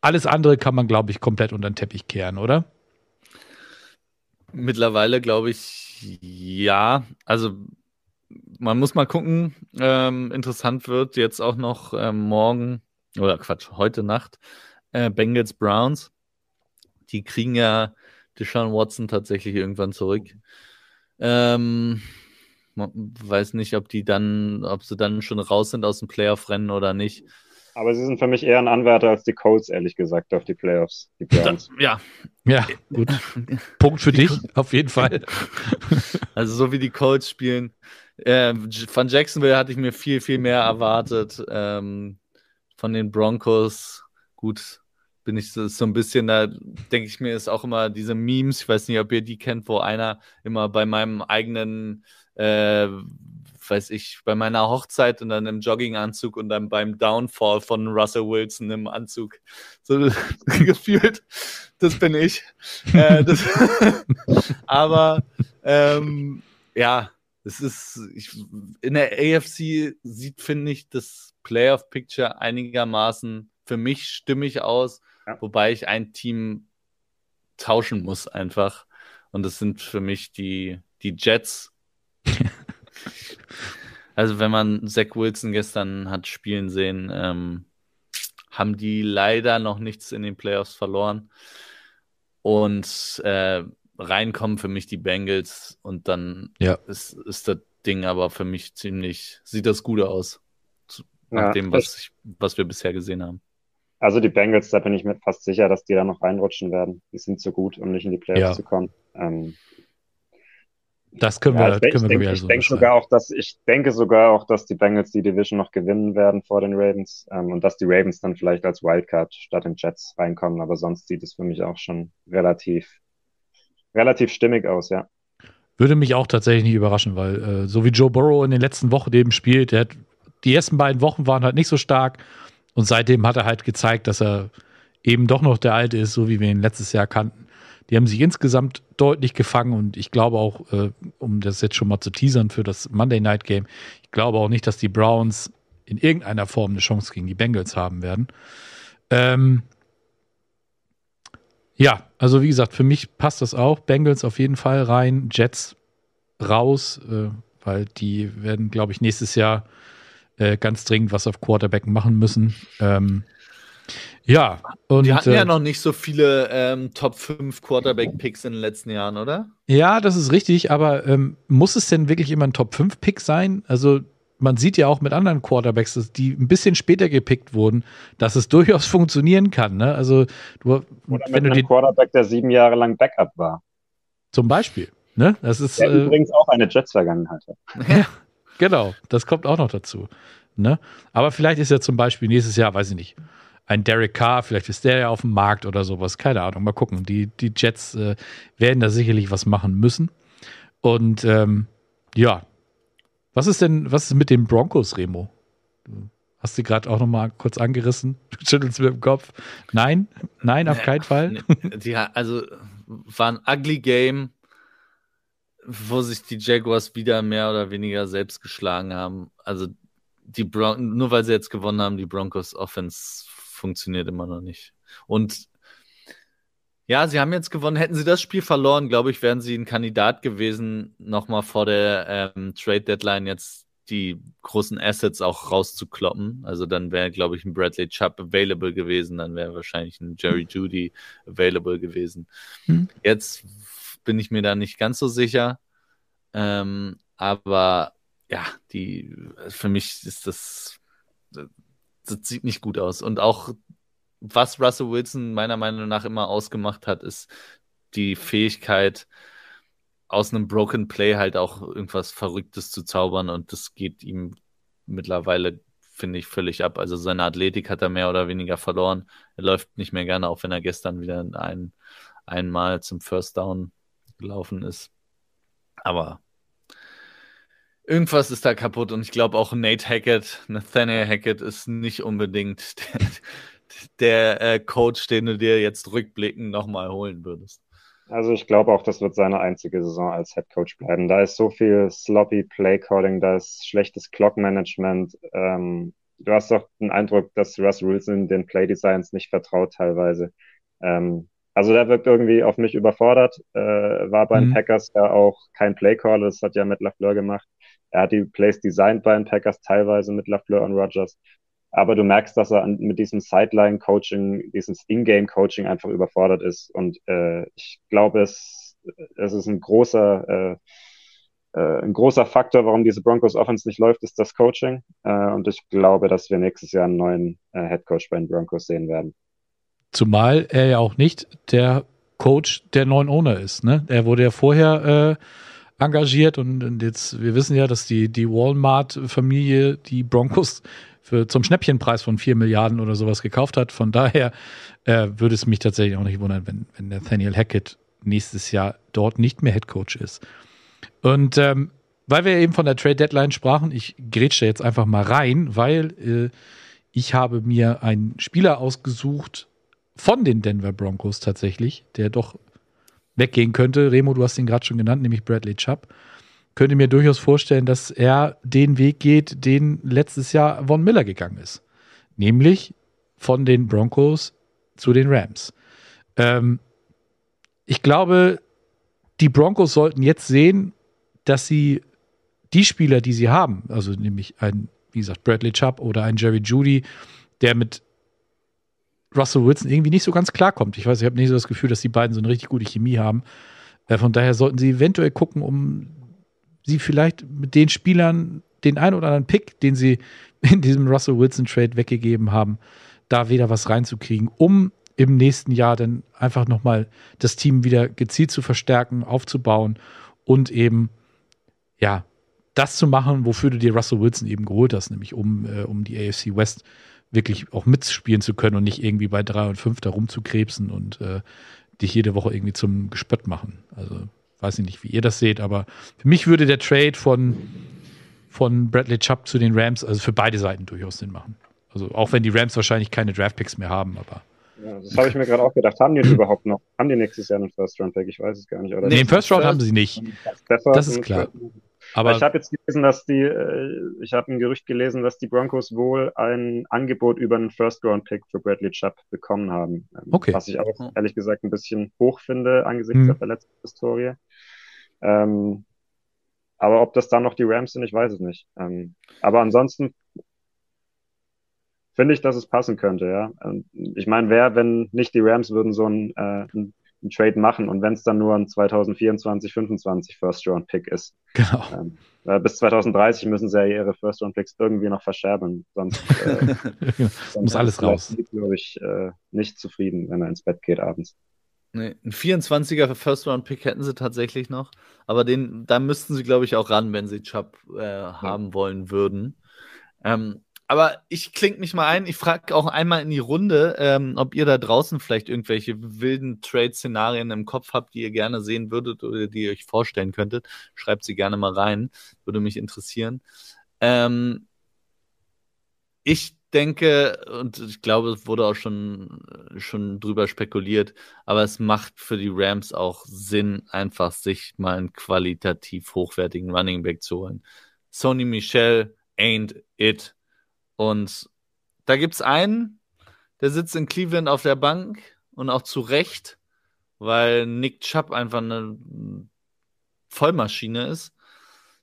Alles andere kann man, glaube ich, komplett unter den Teppich kehren, oder? Mittlerweile glaube ich ja. Also man muss mal gucken. Ähm, interessant wird jetzt auch noch ähm, morgen oder Quatsch, heute Nacht äh, Bengals Browns. Die kriegen ja Deshaun Watson tatsächlich irgendwann zurück. Ähm, weiß nicht, ob die dann, ob sie dann schon raus sind aus dem Playoff-Rennen oder nicht. Aber sie sind für mich eher ein Anwärter als die Colts, ehrlich gesagt, auf die Playoffs. Die Browns. Ja. Ja, gut. Punkt für dich, auf jeden Fall. Also so wie die Colts spielen. Äh, von Jacksonville hatte ich mir viel, viel mehr erwartet. Ähm, von den Broncos, gut, bin ich so, so ein bisschen, da denke ich mir, ist auch immer diese Memes, ich weiß nicht, ob ihr die kennt, wo einer immer bei meinem eigenen äh, weiß ich, bei meiner Hochzeit und dann im Jogginganzug und dann beim Downfall von Russell Wilson im Anzug. So gefühlt, das bin ich. Äh, das, aber ähm, ja, es ist, ich, in der AFC sieht, finde ich, das Playoff-Picture einigermaßen für mich stimmig aus, ja. wobei ich ein Team tauschen muss einfach. Und das sind für mich die, die Jets. Also wenn man Zach Wilson gestern hat spielen sehen, ähm, haben die leider noch nichts in den Playoffs verloren. Und äh, reinkommen für mich die Bengals und dann ja. ist, ist das Ding aber für mich ziemlich, sieht das gut aus. Nach ja, dem, was, ich, was wir bisher gesehen haben. Also die Bengals, da bin ich mir fast sicher, dass die da noch reinrutschen werden. Die sind zu gut, um nicht in die Playoffs ja. zu kommen. Ähm, Das können Ja, wir, ich, können wir ich, denke, wieder ich, denke sogar auch, dass ich denke sogar auch, dass die Bengals die Division noch gewinnen werden vor den Ravens ähm, und dass die Ravens dann vielleicht als Wildcard statt den Jets reinkommen. Aber sonst sieht es für mich auch schon relativ, relativ stimmig aus, ja. Würde mich auch tatsächlich nicht überraschen, weil äh, so wie Joe Burrow in den letzten Wochen eben spielt, der hat, die ersten beiden Wochen waren halt nicht so stark und seitdem hat er halt gezeigt, dass er eben doch noch der Alte ist, so wie wir ihn letztes Jahr kannten. Die haben sich insgesamt deutlich gefangen und ich glaube auch, äh, um das jetzt schon mal zu teasern für das Monday Night Game, ich glaube auch nicht, dass die Browns in irgendeiner Form eine Chance gegen die Bengals haben werden. Ähm, ja, also wie gesagt, für mich passt das auch. Bengals auf jeden Fall rein, Jets raus, äh, weil die werden, glaube ich, nächstes Jahr äh, ganz dringend was auf Quarterback machen müssen. Ähm, ja, und Die hatten äh, ja noch nicht so viele ähm, Top 5 Quarterback-Picks in den letzten Jahren, oder? Ja, das ist richtig, aber ähm, muss es denn wirklich immer ein Top-5-Pick sein? Also, man sieht ja auch mit anderen Quarterbacks, dass die ein bisschen später gepickt wurden, dass es durchaus funktionieren kann. Ne? Also, du, Oder wenn mit du einem die, Quarterback, der sieben Jahre lang Backup war. zum Beispiel, ne? Das ist, Der äh, übrigens auch eine Jets-Vergangenheit hat. genau, das kommt auch noch dazu. Ne? Aber vielleicht ist ja zum Beispiel nächstes Jahr, weiß ich nicht, ein Derek Carr, vielleicht ist der ja auf dem Markt oder sowas, keine Ahnung, mal gucken. Die, die Jets äh, werden da sicherlich was machen müssen. Und ähm, ja, was ist denn, was ist mit den Broncos, Remo? Du hast sie gerade auch noch mal kurz angerissen, du schüttelst mit dem Kopf. Nein, nein, auf keinen Fall. Ha- also war ein ugly Game, wo sich die Jaguars wieder mehr oder weniger selbst geschlagen haben. Also die Bron nur weil sie jetzt gewonnen haben, die Broncos Offense funktioniert immer noch nicht. Und ja, sie haben jetzt gewonnen. Hätten sie das Spiel verloren, glaube ich, wären sie ein Kandidat gewesen, nochmal vor der ähm, Trade Deadline jetzt die großen Assets auch rauszukloppen. Also dann wäre, glaube ich, ein Bradley Chubb available gewesen, dann wäre wahrscheinlich ein Jerry Judy available gewesen. Hm. Jetzt bin ich mir da nicht ganz so sicher. Ähm, aber ja, die für mich ist das, das sieht nicht gut aus. Und auch was Russell Wilson meiner Meinung nach immer ausgemacht hat, ist die Fähigkeit, aus einem Broken Play halt auch irgendwas Verrücktes zu zaubern und das geht ihm mittlerweile, finde ich, völlig ab. Also seine Athletik hat er mehr oder weniger verloren. Er läuft nicht mehr gerne, auch wenn er gestern wieder ein, einmal zum First Down gelaufen ist. Aber irgendwas ist da kaputt und ich glaube auch Nate Hackett, Nathaniel Hackett ist nicht unbedingt der, der äh, Coach, den du dir jetzt rückblickend nochmal holen würdest. Also ich glaube auch, das wird seine einzige Saison als Head Coach bleiben. Da ist so viel sloppy Play Calling, da ist schlechtes Clock Management. Ähm, du hast doch den Eindruck, dass Russell Wilson den Play Designs nicht vertraut teilweise. Ähm, also der wirkt irgendwie auf mich überfordert. Äh, war bei den Mhm. Packers ja auch kein Play Caller, das hat ja mit LaFleur gemacht. Er hat die Plays designt bei den Packers teilweise mit LaFleur und Rogers. Aber du merkst, dass er an, mit diesem Sideline-Coaching, dieses In-Game-Coaching einfach überfordert ist. Und äh, ich glaube, es, es ist ein großer, äh, äh, ein großer Faktor, warum diese Broncos Offense nicht läuft, ist das Coaching. Äh, und ich glaube, dass wir nächstes Jahr einen neuen äh, Head Coach bei den Broncos sehen werden. Zumal er ja auch nicht der Coach der neuen Owner ist. Ne? Er wurde ja vorher äh, engagiert und, und jetzt, wir wissen ja, dass die, die Walmart-Familie die Broncos für, zum Schnäppchenpreis von 4 Milliarden oder sowas gekauft hat. Von daher äh, würde es mich tatsächlich auch nicht wundern, wenn, wenn Nathaniel Hackett nächstes Jahr dort nicht mehr Head Coach ist. Und ähm, weil wir eben von der Trade Deadline sprachen, ich grätsche jetzt einfach mal rein, weil äh, ich habe mir einen Spieler ausgesucht von den Denver Broncos tatsächlich, der doch weggehen könnte. Remo, du hast ihn gerade schon genannt, nämlich Bradley Chubb. Könnte mir durchaus vorstellen, dass er den Weg geht, den letztes Jahr Von Miller gegangen ist. Nämlich von den Broncos zu den Rams. Ähm, ich glaube, die Broncos sollten jetzt sehen, dass sie die Spieler, die sie haben, also nämlich ein, wie gesagt, Bradley Chubb oder ein Jerry Judy, der mit Russell Wilson irgendwie nicht so ganz klarkommt. Ich weiß, ich habe nicht so das Gefühl, dass die beiden so eine richtig gute Chemie haben. Äh, von daher sollten sie eventuell gucken, um sie vielleicht mit den Spielern den einen oder anderen Pick, den sie in diesem Russell Wilson Trade weggegeben haben, da wieder was reinzukriegen, um im nächsten Jahr dann einfach nochmal das Team wieder gezielt zu verstärken, aufzubauen und eben ja, das zu machen, wofür du dir Russell Wilson eben geholt hast, nämlich um, äh, um die AFC West wirklich auch mitspielen zu können und nicht irgendwie bei drei und fünf da rumzukrebsen und äh, dich jede Woche irgendwie zum Gespött machen. Also weiß ich nicht, wie ihr das seht, aber für mich würde der Trade von, von Bradley Chubb zu den Rams, also für beide Seiten durchaus Sinn machen. Also auch wenn die Rams wahrscheinlich keine Draftpicks mehr haben, aber. Ja, das habe ich mir gerade auch gedacht. Haben die überhaupt noch? Haben die nächstes Jahr einen First-Round-Pick? Ich weiß es gar nicht. Oder nee, den First Round haben sie nicht. Das ist klar. Aber ich habe jetzt gelesen, dass die, äh, ich habe ein Gerücht gelesen, dass die Broncos wohl ein Angebot über einen First-Round-Pick für Bradley Chubb bekommen haben. Ähm, okay. Was ich auch ehrlich gesagt ein bisschen hoch finde angesichts hm. der Verletzungshistorie. Ähm, aber ob das dann noch die Rams sind, ich weiß es nicht. Ähm, aber ansonsten finde ich, dass es passen könnte, ja. Ich meine, wer, wenn nicht die Rams würden so ein, äh, ein einen Trade machen und wenn es dann nur ein 2024, 25 First-Round-Pick ist. Genau. Ähm, äh, bis 2030 müssen sie ja ihre First-Round-Picks irgendwie noch verscherben, sonst, äh, sonst muss alles raus. glaube ich, äh, nicht zufrieden, wenn er ins Bett geht abends. Nee, ein 24er First-Round-Pick hätten sie tatsächlich noch, aber den, da müssten sie, glaube ich, auch ran, wenn sie Chubb äh, haben wollen würden. Ähm, aber ich klinge mich mal ein. Ich frage auch einmal in die Runde, ähm, ob ihr da draußen vielleicht irgendwelche wilden Trade-Szenarien im Kopf habt, die ihr gerne sehen würdet oder die ihr euch vorstellen könntet. Schreibt sie gerne mal rein. Würde mich interessieren. Ähm, ich denke, und ich glaube, es wurde auch schon, schon drüber spekuliert, aber es macht für die Rams auch Sinn, einfach sich mal einen qualitativ hochwertigen Running Back zu holen. Sony Michel ain't it. Und da gibt es einen, der sitzt in Cleveland auf der Bank und auch zu Recht, weil Nick Chubb einfach eine Vollmaschine ist.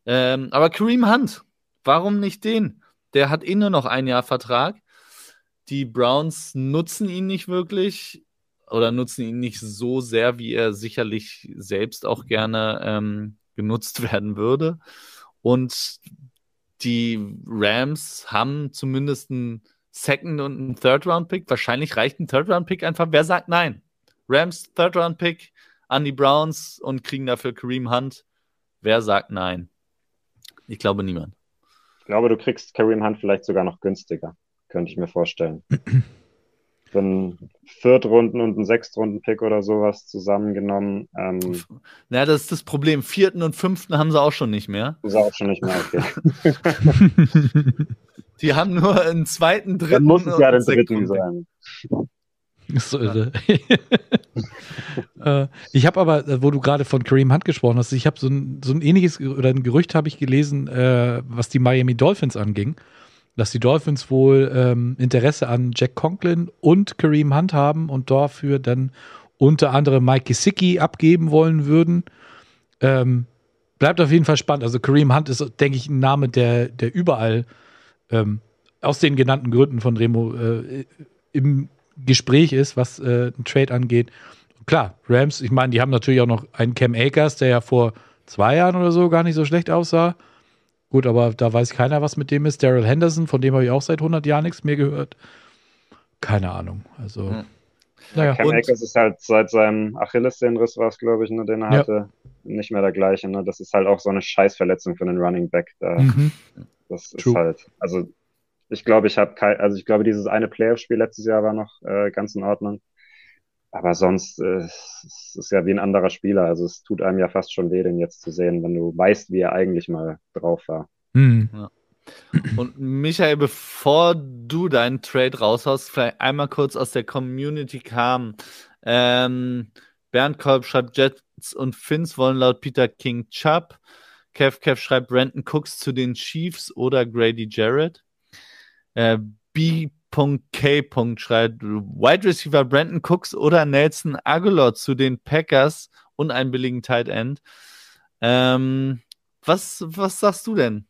Ähm, aber Kareem Hunt, warum nicht den? Der hat eh nur noch ein Jahr Vertrag. Die Browns nutzen ihn nicht wirklich oder nutzen ihn nicht so sehr, wie er sicherlich selbst auch gerne ähm, genutzt werden würde. Und die Rams haben zumindest einen Second- und einen Third-Round-Pick. Wahrscheinlich reicht ein Third-Round-Pick einfach. Wer sagt nein? Rams Third-Round-Pick an die Browns und kriegen dafür Kareem Hunt. Wer sagt nein? Ich glaube niemand. Ich glaube, du kriegst Kareem Hunt vielleicht sogar noch günstiger. Könnte ich mir vorstellen. einen Viertrunden- und einen Sechstrunden-Pick oder sowas zusammengenommen. Ähm, naja, das ist das Problem. Vierten und fünften haben sie auch schon nicht mehr. Sie auch schon nicht mehr, okay. Die haben nur einen zweiten, dritten. Dann muss es ja den dritten sein. So irre. äh, ich habe aber, äh, wo du gerade von Kareem Hunt gesprochen hast, ich habe so ein, so ein ähnliches oder ein Gerücht habe ich gelesen, äh, was die Miami Dolphins anging dass die Dolphins wohl ähm, Interesse an Jack Conklin und Kareem Hunt haben und dafür dann unter anderem Mike Gesicki abgeben wollen würden. Ähm, bleibt auf jeden Fall spannend. Also Kareem Hunt ist, denke ich, ein Name, der, der überall ähm, aus den genannten Gründen von Remo äh, im Gespräch ist, was äh, ein Trade angeht. Klar, Rams, ich meine, die haben natürlich auch noch einen Cam Akers, der ja vor zwei Jahren oder so gar nicht so schlecht aussah. Gut, aber da weiß keiner, was mit dem ist. Daryl Henderson, von dem habe ich auch seit 100 Jahren nichts mehr gehört. Keine Ahnung. Also, hm. naja. Cam Akers ist halt seit seinem Achillessehnenriss, war es, glaube ich, ne, den er ja. hatte, nicht mehr der gleiche. Ne? Das ist halt auch so eine Scheißverletzung für einen Running Back. Da, mhm. Das ist True. halt, also ich glaube, ich habe kein, also ich glaube, dieses eine Playoff-Spiel letztes Jahr war noch äh, ganz in Ordnung. Aber sonst äh, es ist ja wie ein anderer Spieler. Also es tut einem ja fast schon weh, den jetzt zu sehen, wenn du weißt, wie er eigentlich mal drauf war. Mhm. Ja. Und Michael, bevor du deinen Trade raushaust, vielleicht einmal kurz aus der Community kam. Ähm, Bernd Kolb schreibt, Jets und Finns wollen laut Peter King Chubb. Kev Kev schreibt Brandon Cooks zu den Chiefs oder Grady Jarrett. Äh, B. K. schreibt Wide Receiver Brandon Cooks oder Nelson Aguilar zu den Packers und einen billigen Tight End. Ähm, was, was sagst du denn?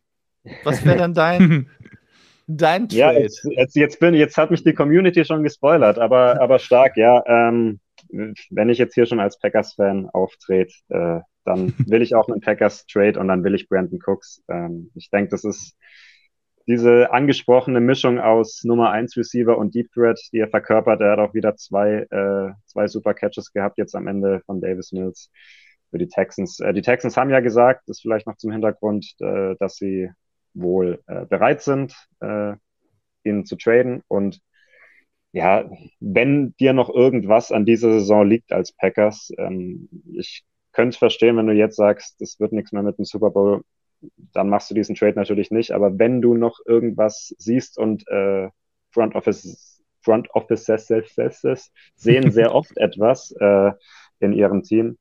Was wäre dann dein, dein Trade? Ja, jetzt, jetzt, jetzt, bin, jetzt hat mich die Community schon gespoilert, aber, aber stark, ja. Ähm, wenn ich jetzt hier schon als Packers-Fan auftrete, äh, dann will ich auch einen Packers-Trade und dann will ich Brandon Cooks. Ähm, ich denke, das ist diese angesprochene Mischung aus Nummer 1 Receiver und Deep Threat, die er verkörpert. Er hat auch wieder zwei, äh, zwei super Catches gehabt jetzt am Ende von Davis Mills. für die Texans. Äh, die Texans haben ja gesagt, das vielleicht noch zum Hintergrund, äh, dass sie wohl äh, bereit sind, äh, ihn zu traden. Und ja, wenn dir noch irgendwas an dieser Saison liegt als Packers, ähm, ich könnte verstehen, wenn du jetzt sagst, das wird nichts mehr mit dem Super Bowl, dann machst du diesen Trade natürlich nicht. Aber wenn du noch irgendwas siehst und äh, Front Office Front Offices sehen sehr oft etwas äh, in ihrem Team,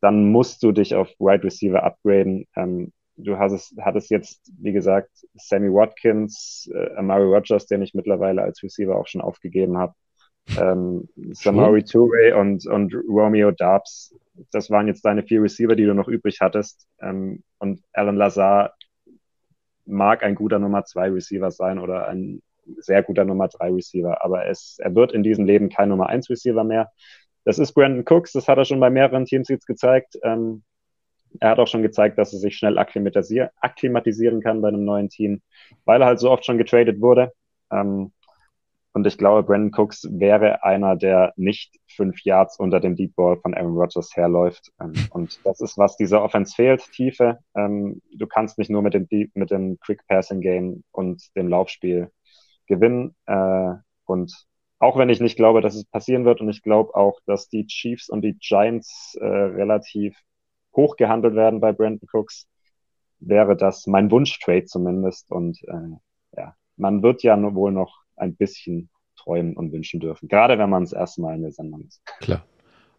dann musst du dich auf Wide Receiver upgraden. Ähm, du hast es, hattest jetzt, wie gesagt, Sammy Watkins, äh, Amari Rogers, den ich mittlerweile als Receiver auch schon aufgegeben habe, ähm, Samari Toure und, und Romeo Darbs. Das waren jetzt deine vier Receiver, die du noch übrig hattest. Ähm, und Alan Lazar mag ein guter Nummer zwei Receiver sein oder ein sehr guter Nummer drei Receiver, aber es, er wird in diesem Leben kein Nummer eins Receiver mehr. Das ist Brandon Cooks, das hat er schon bei mehreren Teams jetzt gezeigt. Ähm, er hat auch schon gezeigt, dass er sich schnell akklimatisier akklimatisieren kann bei einem neuen Team, weil er halt so oft schon getradet wurde. Ähm, und ich glaube, Brandon Cooks wäre einer, der nicht fünf Yards unter dem Deep Ball von Aaron Rodgers herläuft. Ähm, und das ist, was dieser Offense fehlt, Tiefe. Ähm, du kannst nicht nur mit dem, Deep, mit dem Quick Passing Game und dem Laufspiel gewinnen. Äh, und auch wenn ich nicht glaube, dass es passieren wird und ich glaube auch, dass die Chiefs und die Giants äh, relativ hoch gehandelt werden bei Brandon Cooks, wäre das mein Wunschtrade zumindest. Und äh, ja, man wird ja wohl noch ein bisschen träumen und wünschen dürfen, gerade wenn man das erste Mal in der Sendung ist. Klar.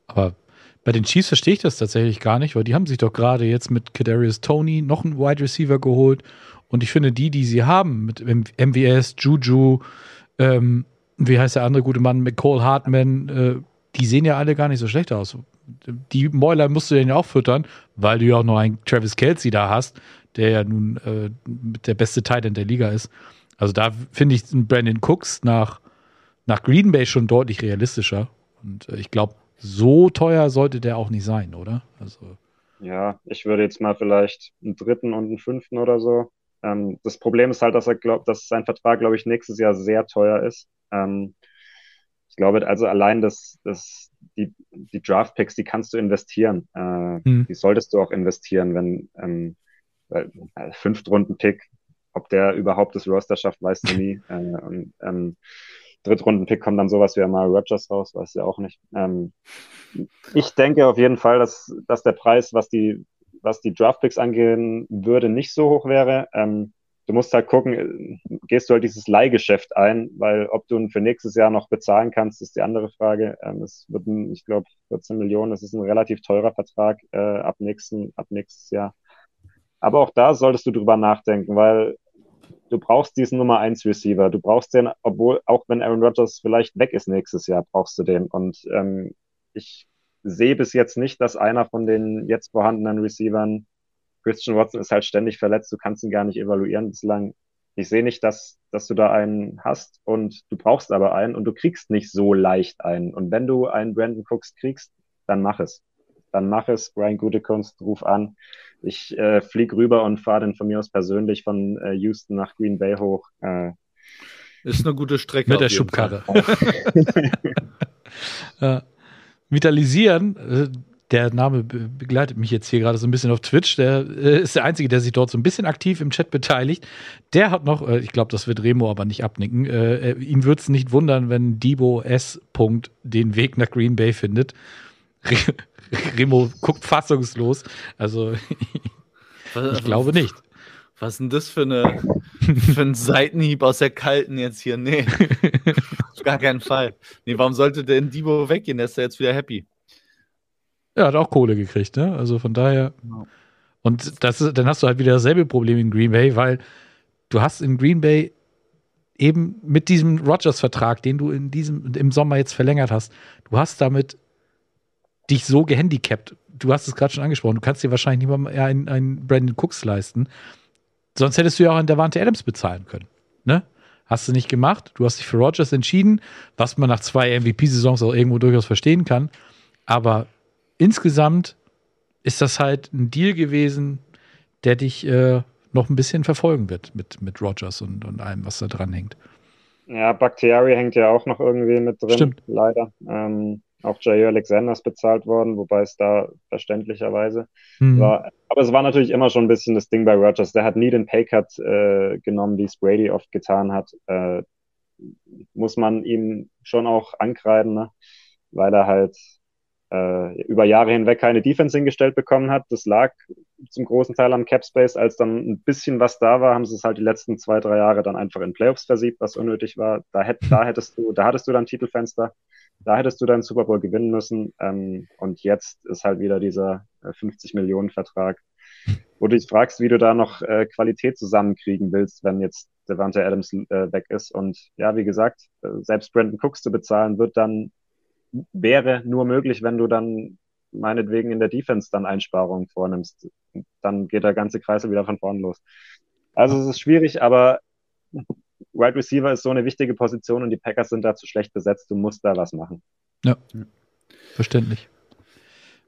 Aber bei den Chiefs verstehe ich das tatsächlich gar nicht, weil die haben sich doch gerade jetzt mit Kadarius Tony noch einen Wide Receiver geholt. Und ich finde, die, die sie haben, mit MVS, Juju, ähm, wie heißt der andere gute Mann, McCall Hartman, äh, die sehen ja alle gar nicht so schlecht aus die Mäuler musst du ja auch füttern, weil du ja auch noch einen Travis Kelsey da hast, der ja nun äh, der beste Titan der Liga ist. Also da finde ich Brandon Cooks nach, nach Green Bay schon deutlich realistischer. Und äh, ich glaube, so teuer sollte der auch nicht sein, oder? Also. Ja, ich würde jetzt mal vielleicht einen dritten und einen fünften oder so. Ähm, das Problem ist halt, dass er glaubt, dass sein Vertrag, glaube ich, nächstes Jahr sehr teuer ist. Ähm, ich glaube, also allein das, das, die, die Draft-Picks, die kannst du investieren. Äh, mhm. Die solltest du auch investieren, wenn ähm, äh, Fünftrunden-Pick, ob der überhaupt das Roster schafft, weißt du nie. äh, und, ähm, Drittrunden-Pick kommt dann sowas wie Amari Rogers raus, weißt du auch nicht. Ähm, ich denke auf jeden Fall, dass, dass der Preis, was die, was die Draft-Picks angehen würde, nicht so hoch wäre. Ähm, du musst halt gucken, gehst du halt dieses Leihgeschäft ein, weil ob du ihn für nächstes Jahr noch bezahlen kannst, ist die andere Frage. Ähm, es wird, ein, ich glaube, 14 Millionen, das ist ein relativ teurer Vertrag äh, ab, nächsten, ab nächstes Jahr. Aber auch da solltest du drüber nachdenken, weil du brauchst diesen Nummer 1 Receiver. Du brauchst den, obwohl, auch wenn Aaron Rodgers vielleicht weg ist nächstes Jahr, brauchst du den. Und ähm, ich sehe bis jetzt nicht, dass einer von den jetzt vorhandenen Receivern Christian Watson ist halt ständig verletzt, du kannst ihn gar nicht evaluieren bislang. Ich sehe nicht, dass, dass du da einen hast und du brauchst aber einen und du kriegst nicht so leicht einen. Und wenn du einen Brandon Cooks kriegst, dann mach es. Dann mach es, Brian Gutekunst, ruf an. Ich äh, flieg rüber und fahre dann von mir aus persönlich von äh, Houston nach Green Bay hoch. Äh, ist eine gute Strecke. Mit der Schubkarre. äh, vitalisieren, äh, der Name begleitet mich jetzt hier gerade so ein bisschen auf Twitch. Der äh, ist der Einzige, der sich dort so ein bisschen aktiv im Chat beteiligt. Der hat noch, äh, ich glaube, das wird Remo aber nicht abnicken. Äh, äh ihn würde es nicht wundern, wenn Debo S. den Weg nach Green Bay findet. Remo guckt fassungslos. Also, ich glaube nicht. Was ist denn das für, eine, für ein Seitenhieb aus der Kalten jetzt hier? Nee, auf gar keinen Fall. Nee, warum sollte denn Debo weggehen? Der ist ja jetzt wieder happy. Ja, hat auch Kohle gekriegt, ne? Also von daher. Genau. Und das ist, dann hast du halt wieder dasselbe Problem in Green Bay, weil du hast in Green Bay eben mit diesem Rogers-Vertrag, den du in diesem, im Sommer jetzt verlängert hast, du hast damit dich so gehandicapt. Du hast es gerade schon angesprochen, du kannst dir wahrscheinlich nicht mal einen, einen Brandon Cooks leisten. Sonst hättest du ja auch einen Davante Adams bezahlen können. Ne? Hast du nicht gemacht. Du hast dich für Rogers entschieden, was man nach zwei MVP-Saisons auch irgendwo durchaus verstehen kann. Aber insgesamt ist das halt ein Deal gewesen, der dich äh, noch ein bisschen verfolgen wird mit, mit Rogers und, und allem, was da dran hängt. Ja, Bakhtiari hängt ja auch noch irgendwie mit drin, Stimmt. leider. Ähm, auch Jair Alexander ist bezahlt worden, wobei es da verständlicherweise mhm. war. Aber es war natürlich immer schon ein bisschen das Ding bei Rogers. Der hat nie den Paycut äh, genommen, wie es Brady oft getan hat. Äh, muss man ihm schon auch ankreiden, ne? weil er halt äh, über Jahre hinweg keine Defense hingestellt bekommen hat. Das lag zum großen Teil am Cap Space. Als dann ein bisschen was da war, haben sie es halt die letzten zwei, drei Jahre dann einfach in Playoffs versiebt, was unnötig war. Da, hätt, da hättest du, da hattest du dann Titelfenster. Da hättest du deinen Super Bowl gewinnen müssen. Ähm, und jetzt ist halt wieder dieser 50 äh, Millionen Vertrag, wo du dich fragst, wie du da noch äh, Qualität zusammenkriegen willst, wenn jetzt Devante Adams äh, weg ist. Und ja, wie gesagt, äh, selbst Brandon Cooks zu bezahlen, wird dann wäre nur möglich, wenn du dann meinetwegen in der Defense dann Einsparungen vornimmst. Dann geht der ganze Kreisel wieder von vorn los. Also es ist schwierig, aber Wide Receiver ist so eine wichtige Position und die Packers sind da zu schlecht besetzt. Du musst da was machen. Ja, verständlich.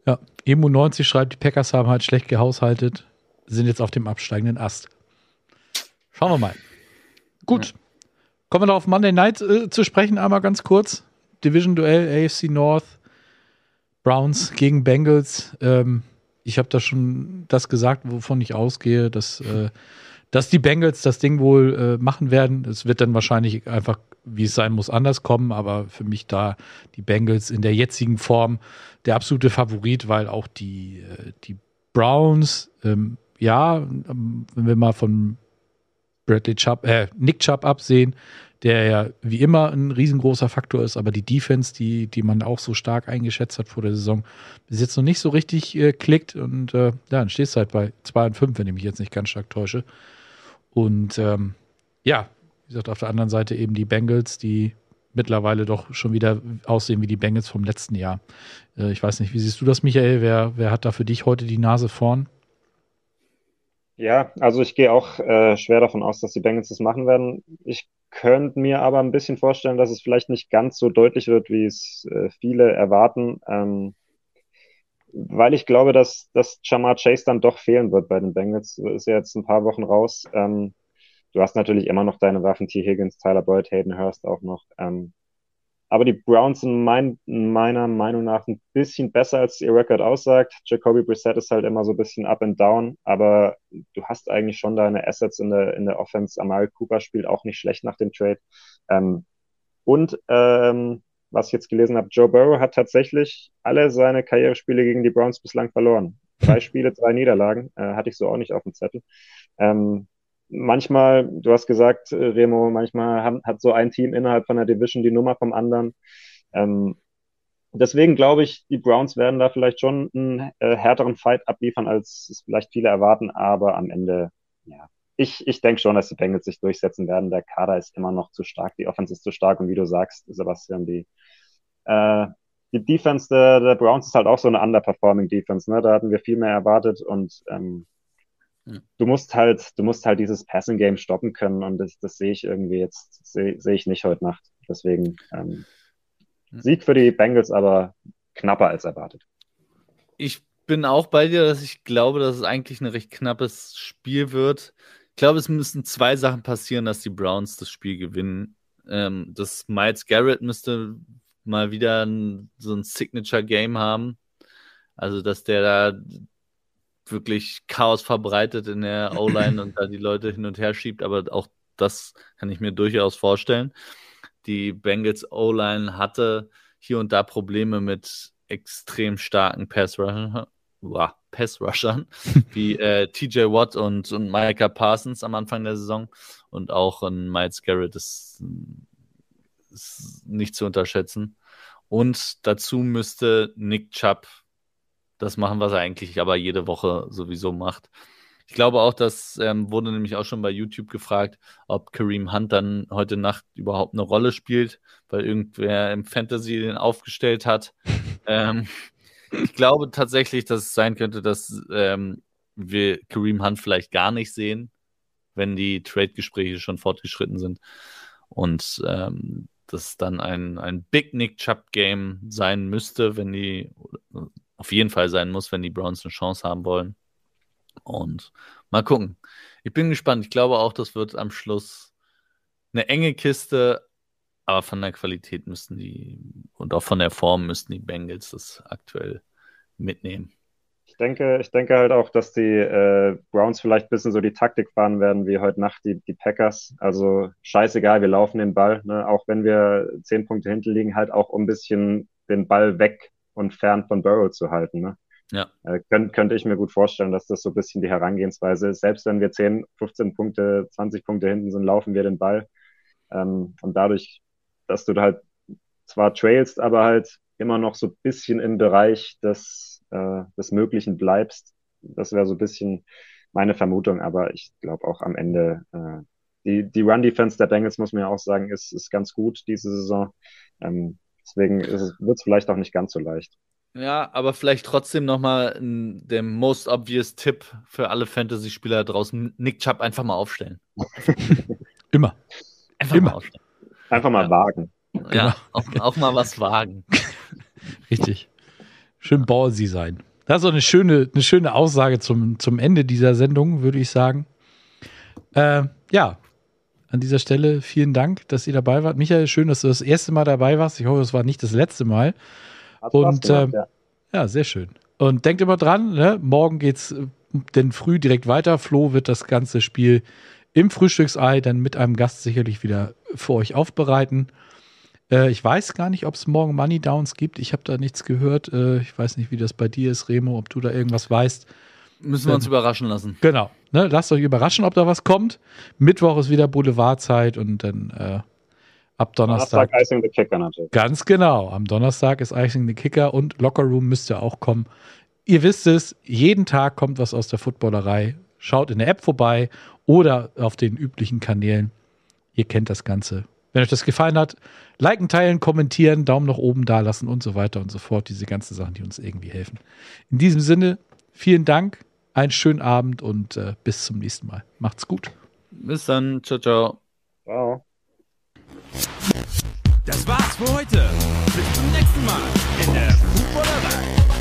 Ja, Emu90 schreibt, die Packers haben halt schlecht gehaushaltet, sind jetzt auf dem absteigenden Ast. Schauen wir mal. Gut. Ja. Kommen wir noch auf Monday Night äh, zu sprechen, einmal ganz kurz. Division-Duell, AFC North, Browns gegen Bengals. Ähm, ich habe da schon das gesagt, wovon ich ausgehe, dass, äh, dass die Bengals das Ding wohl äh, machen werden. Es wird dann wahrscheinlich einfach, wie es sein muss, anders kommen, aber für mich da die Bengals in der jetzigen Form der absolute Favorit, weil auch die, äh, die Browns, ähm, ja, ähm, wenn wir mal von Bradley Chubb, äh, Nick Chubb absehen, der ja wie immer ein riesengroßer Faktor ist, aber die Defense, die, die man auch so stark eingeschätzt hat vor der Saison, bis jetzt noch nicht so richtig äh, klickt und äh, ja, dann stehst du halt bei 2 und 5, wenn ich mich jetzt nicht ganz stark täusche. Und ähm, ja, wie gesagt, auf der anderen Seite eben die Bengals, die mittlerweile doch schon wieder aussehen wie die Bengals vom letzten Jahr. Äh, ich weiß nicht, wie siehst du das, Michael? Wer, wer hat da für dich heute die Nase vorn? Ja, also ich gehe auch äh, schwer davon aus, dass die Bengals das machen werden. Ich könnte mir aber ein bisschen vorstellen, dass es vielleicht nicht ganz so deutlich wird, wie es äh, viele erwarten, ähm, weil ich glaube, dass, dass Jamar Chase dann doch fehlen wird bei den Bengals. Ist ja jetzt ein paar Wochen raus. Ähm, du hast natürlich immer noch deine Waffen, T. Higgins, Tyler Boyd, Hayden Hurst auch noch. Ähm, aber die Browns sind mein, meiner Meinung nach ein bisschen besser, als ihr Record aussagt. Jacoby Brissett ist halt immer so ein bisschen up and down, aber du hast eigentlich schon deine Assets in der, in der Offense. Amari Cooper spielt auch nicht schlecht nach dem Trade. Ähm, und ähm, was ich jetzt gelesen habe, Joe Burrow hat tatsächlich alle seine Karrierespiele gegen die Browns bislang verloren. Drei Spiele, drei Niederlagen, äh, hatte ich so auch nicht auf dem Zettel. Ähm, manchmal, du hast gesagt, äh, Remo, manchmal hat, hat so ein Team innerhalb von der Division die Nummer vom anderen. Ähm, deswegen glaube ich, die Browns werden da vielleicht schon einen äh, härteren Fight abliefern, als es vielleicht viele erwarten, aber am Ende, ja, ich, ich denke schon, dass die Bengals sich durchsetzen werden. Der Kader ist immer noch zu stark, die Offense ist zu stark und wie du sagst, Sebastian, die, äh, die Defense der, der Browns ist halt auch so eine underperforming Defense. Ne? Da hatten wir viel mehr erwartet und ähm, Du musst halt, du musst halt dieses Passing Game stoppen können und das, das sehe ich irgendwie jetzt, sehe seh ich nicht heute Nacht. Deswegen ähm, Sieg für die Bengals, aber knapper als erwartet. Ich bin auch bei dir, dass ich glaube, dass es eigentlich ein recht knappes Spiel wird. Ich glaube, es müssen zwei Sachen passieren, dass die Browns das Spiel gewinnen. Ähm, das Miles Garrett müsste mal wieder ein, so ein Signature-Game haben. Also, dass der da wirklich Chaos verbreitet in der O-Line und da die Leute hin und her schiebt, aber auch das kann ich mir durchaus vorstellen. Die Bengals O-Line hatte hier und da Probleme mit extrem starken Pass-Rushern, wow, Pass wie äh, TJ Watt und, und Micah Parsons am Anfang der Saison und auch ein Miles Garrett ist, ist nicht zu unterschätzen. Und dazu müsste Nick Chubb das machen, was er eigentlich aber jede Woche sowieso macht. Ich glaube auch, das ähm, wurde nämlich auch schon bei YouTube gefragt, ob Kareem Hunt dann heute Nacht überhaupt eine Rolle spielt, weil irgendwer im Fantasy den aufgestellt hat. ähm, ich glaube tatsächlich, dass es sein könnte, dass ähm, wir Kareem Hunt vielleicht gar nicht sehen, wenn die Trade-Gespräche schon fortgeschritten sind. Und ähm, das dann ein, ein Big Nick Chubb Game sein müsste, wenn die auf jeden Fall sein muss, wenn die Browns eine Chance haben wollen. Und mal gucken. Ich bin gespannt. Ich glaube auch, das wird am Schluss eine enge Kiste, Aber von der Qualität müssten die und auch von der Form müssten die Bengals das aktuell mitnehmen. Ich denke, ich denke halt auch, dass die äh, Browns vielleicht ein bisschen so die Taktik fahren werden wie heute Nacht die, die Packers. Also scheißegal, wir laufen den Ball, ne? auch wenn wir zehn Punkte hinten liegen, halt auch um ein bisschen den Ball weg und fern von Burrow zu halten. Ne? Ja. Äh, könnt, könnte ich mir gut vorstellen, dass das so ein bisschen die Herangehensweise ist. Selbst wenn wir 10, 15 Punkte, 20 Punkte hinten sind, laufen wir den Ball. Ähm, und dadurch, dass du halt zwar trailst, aber halt immer noch so ein bisschen im Bereich des, äh, des Möglichen bleibst. Das wäre so ein bisschen meine Vermutung, aber ich glaube auch am Ende, äh, die, die Run-Defense der Bengals, muss man ja auch sagen, ist, ist ganz gut diese Saison. Ähm, deswegen wird es vielleicht auch nicht ganz so leicht. Ja, aber vielleicht trotzdem nochmal der most obvious Tipp für alle Fantasy-Spieler draußen. Nick Chubb einfach mal aufstellen. Immer. Einfach Immer. mal aufstellen. Einfach mal Ja. wagen. Ja, auch, auch mal was wagen. Richtig. Schön ballsy sein. Das ist so eine schöne, eine schöne Aussage zum, zum Ende dieser Sendung, würde ich sagen. Äh, ja, an dieser Stelle vielen Dank, dass ihr dabei wart. Michael, schön, dass du das erste Mal dabei warst. Ich hoffe, es war nicht das letzte Mal. Hat Und, gemacht, ähm, ja. Ja, sehr schön. Und denkt immer dran, ne? morgen geht's äh, denn früh direkt weiter. Flo wird das ganze Spiel im Frühstücksei dann mit einem Gast sicherlich wieder für euch aufbereiten. Äh, ich weiß gar nicht, ob es morgen Money Downs gibt. Ich habe da nichts gehört. Äh, ich weiß nicht, wie das bei dir ist, Remo, ob du da irgendwas weißt. Müssen wir uns überraschen lassen. Genau. Ne? Lasst euch überraschen, ob da was kommt. Mittwoch ist wieder Boulevardzeit und dann äh, ab Donnerstag. Donnerstag Icing the Kicker natürlich. Ganz genau. Am Donnerstag ist Icing the Kicker und Locker Room müsste auch kommen. Ihr wisst es, jeden Tag kommt was aus der Footballerei. Schaut in der App vorbei oder auf den üblichen Kanälen. Ihr kennt das Ganze. Wenn euch das gefallen hat, liken, teilen, kommentieren, Daumen nach oben da lassen und so weiter und so fort. Diese ganzen Sachen, die uns irgendwie helfen. In diesem Sinne, vielen Dank, einen schönen Abend und äh, bis zum nächsten Mal. Macht's gut. Bis dann. Ciao, ciao. Ciao. Das war's für heute. Bis zum nächsten Mal in der Footballerei.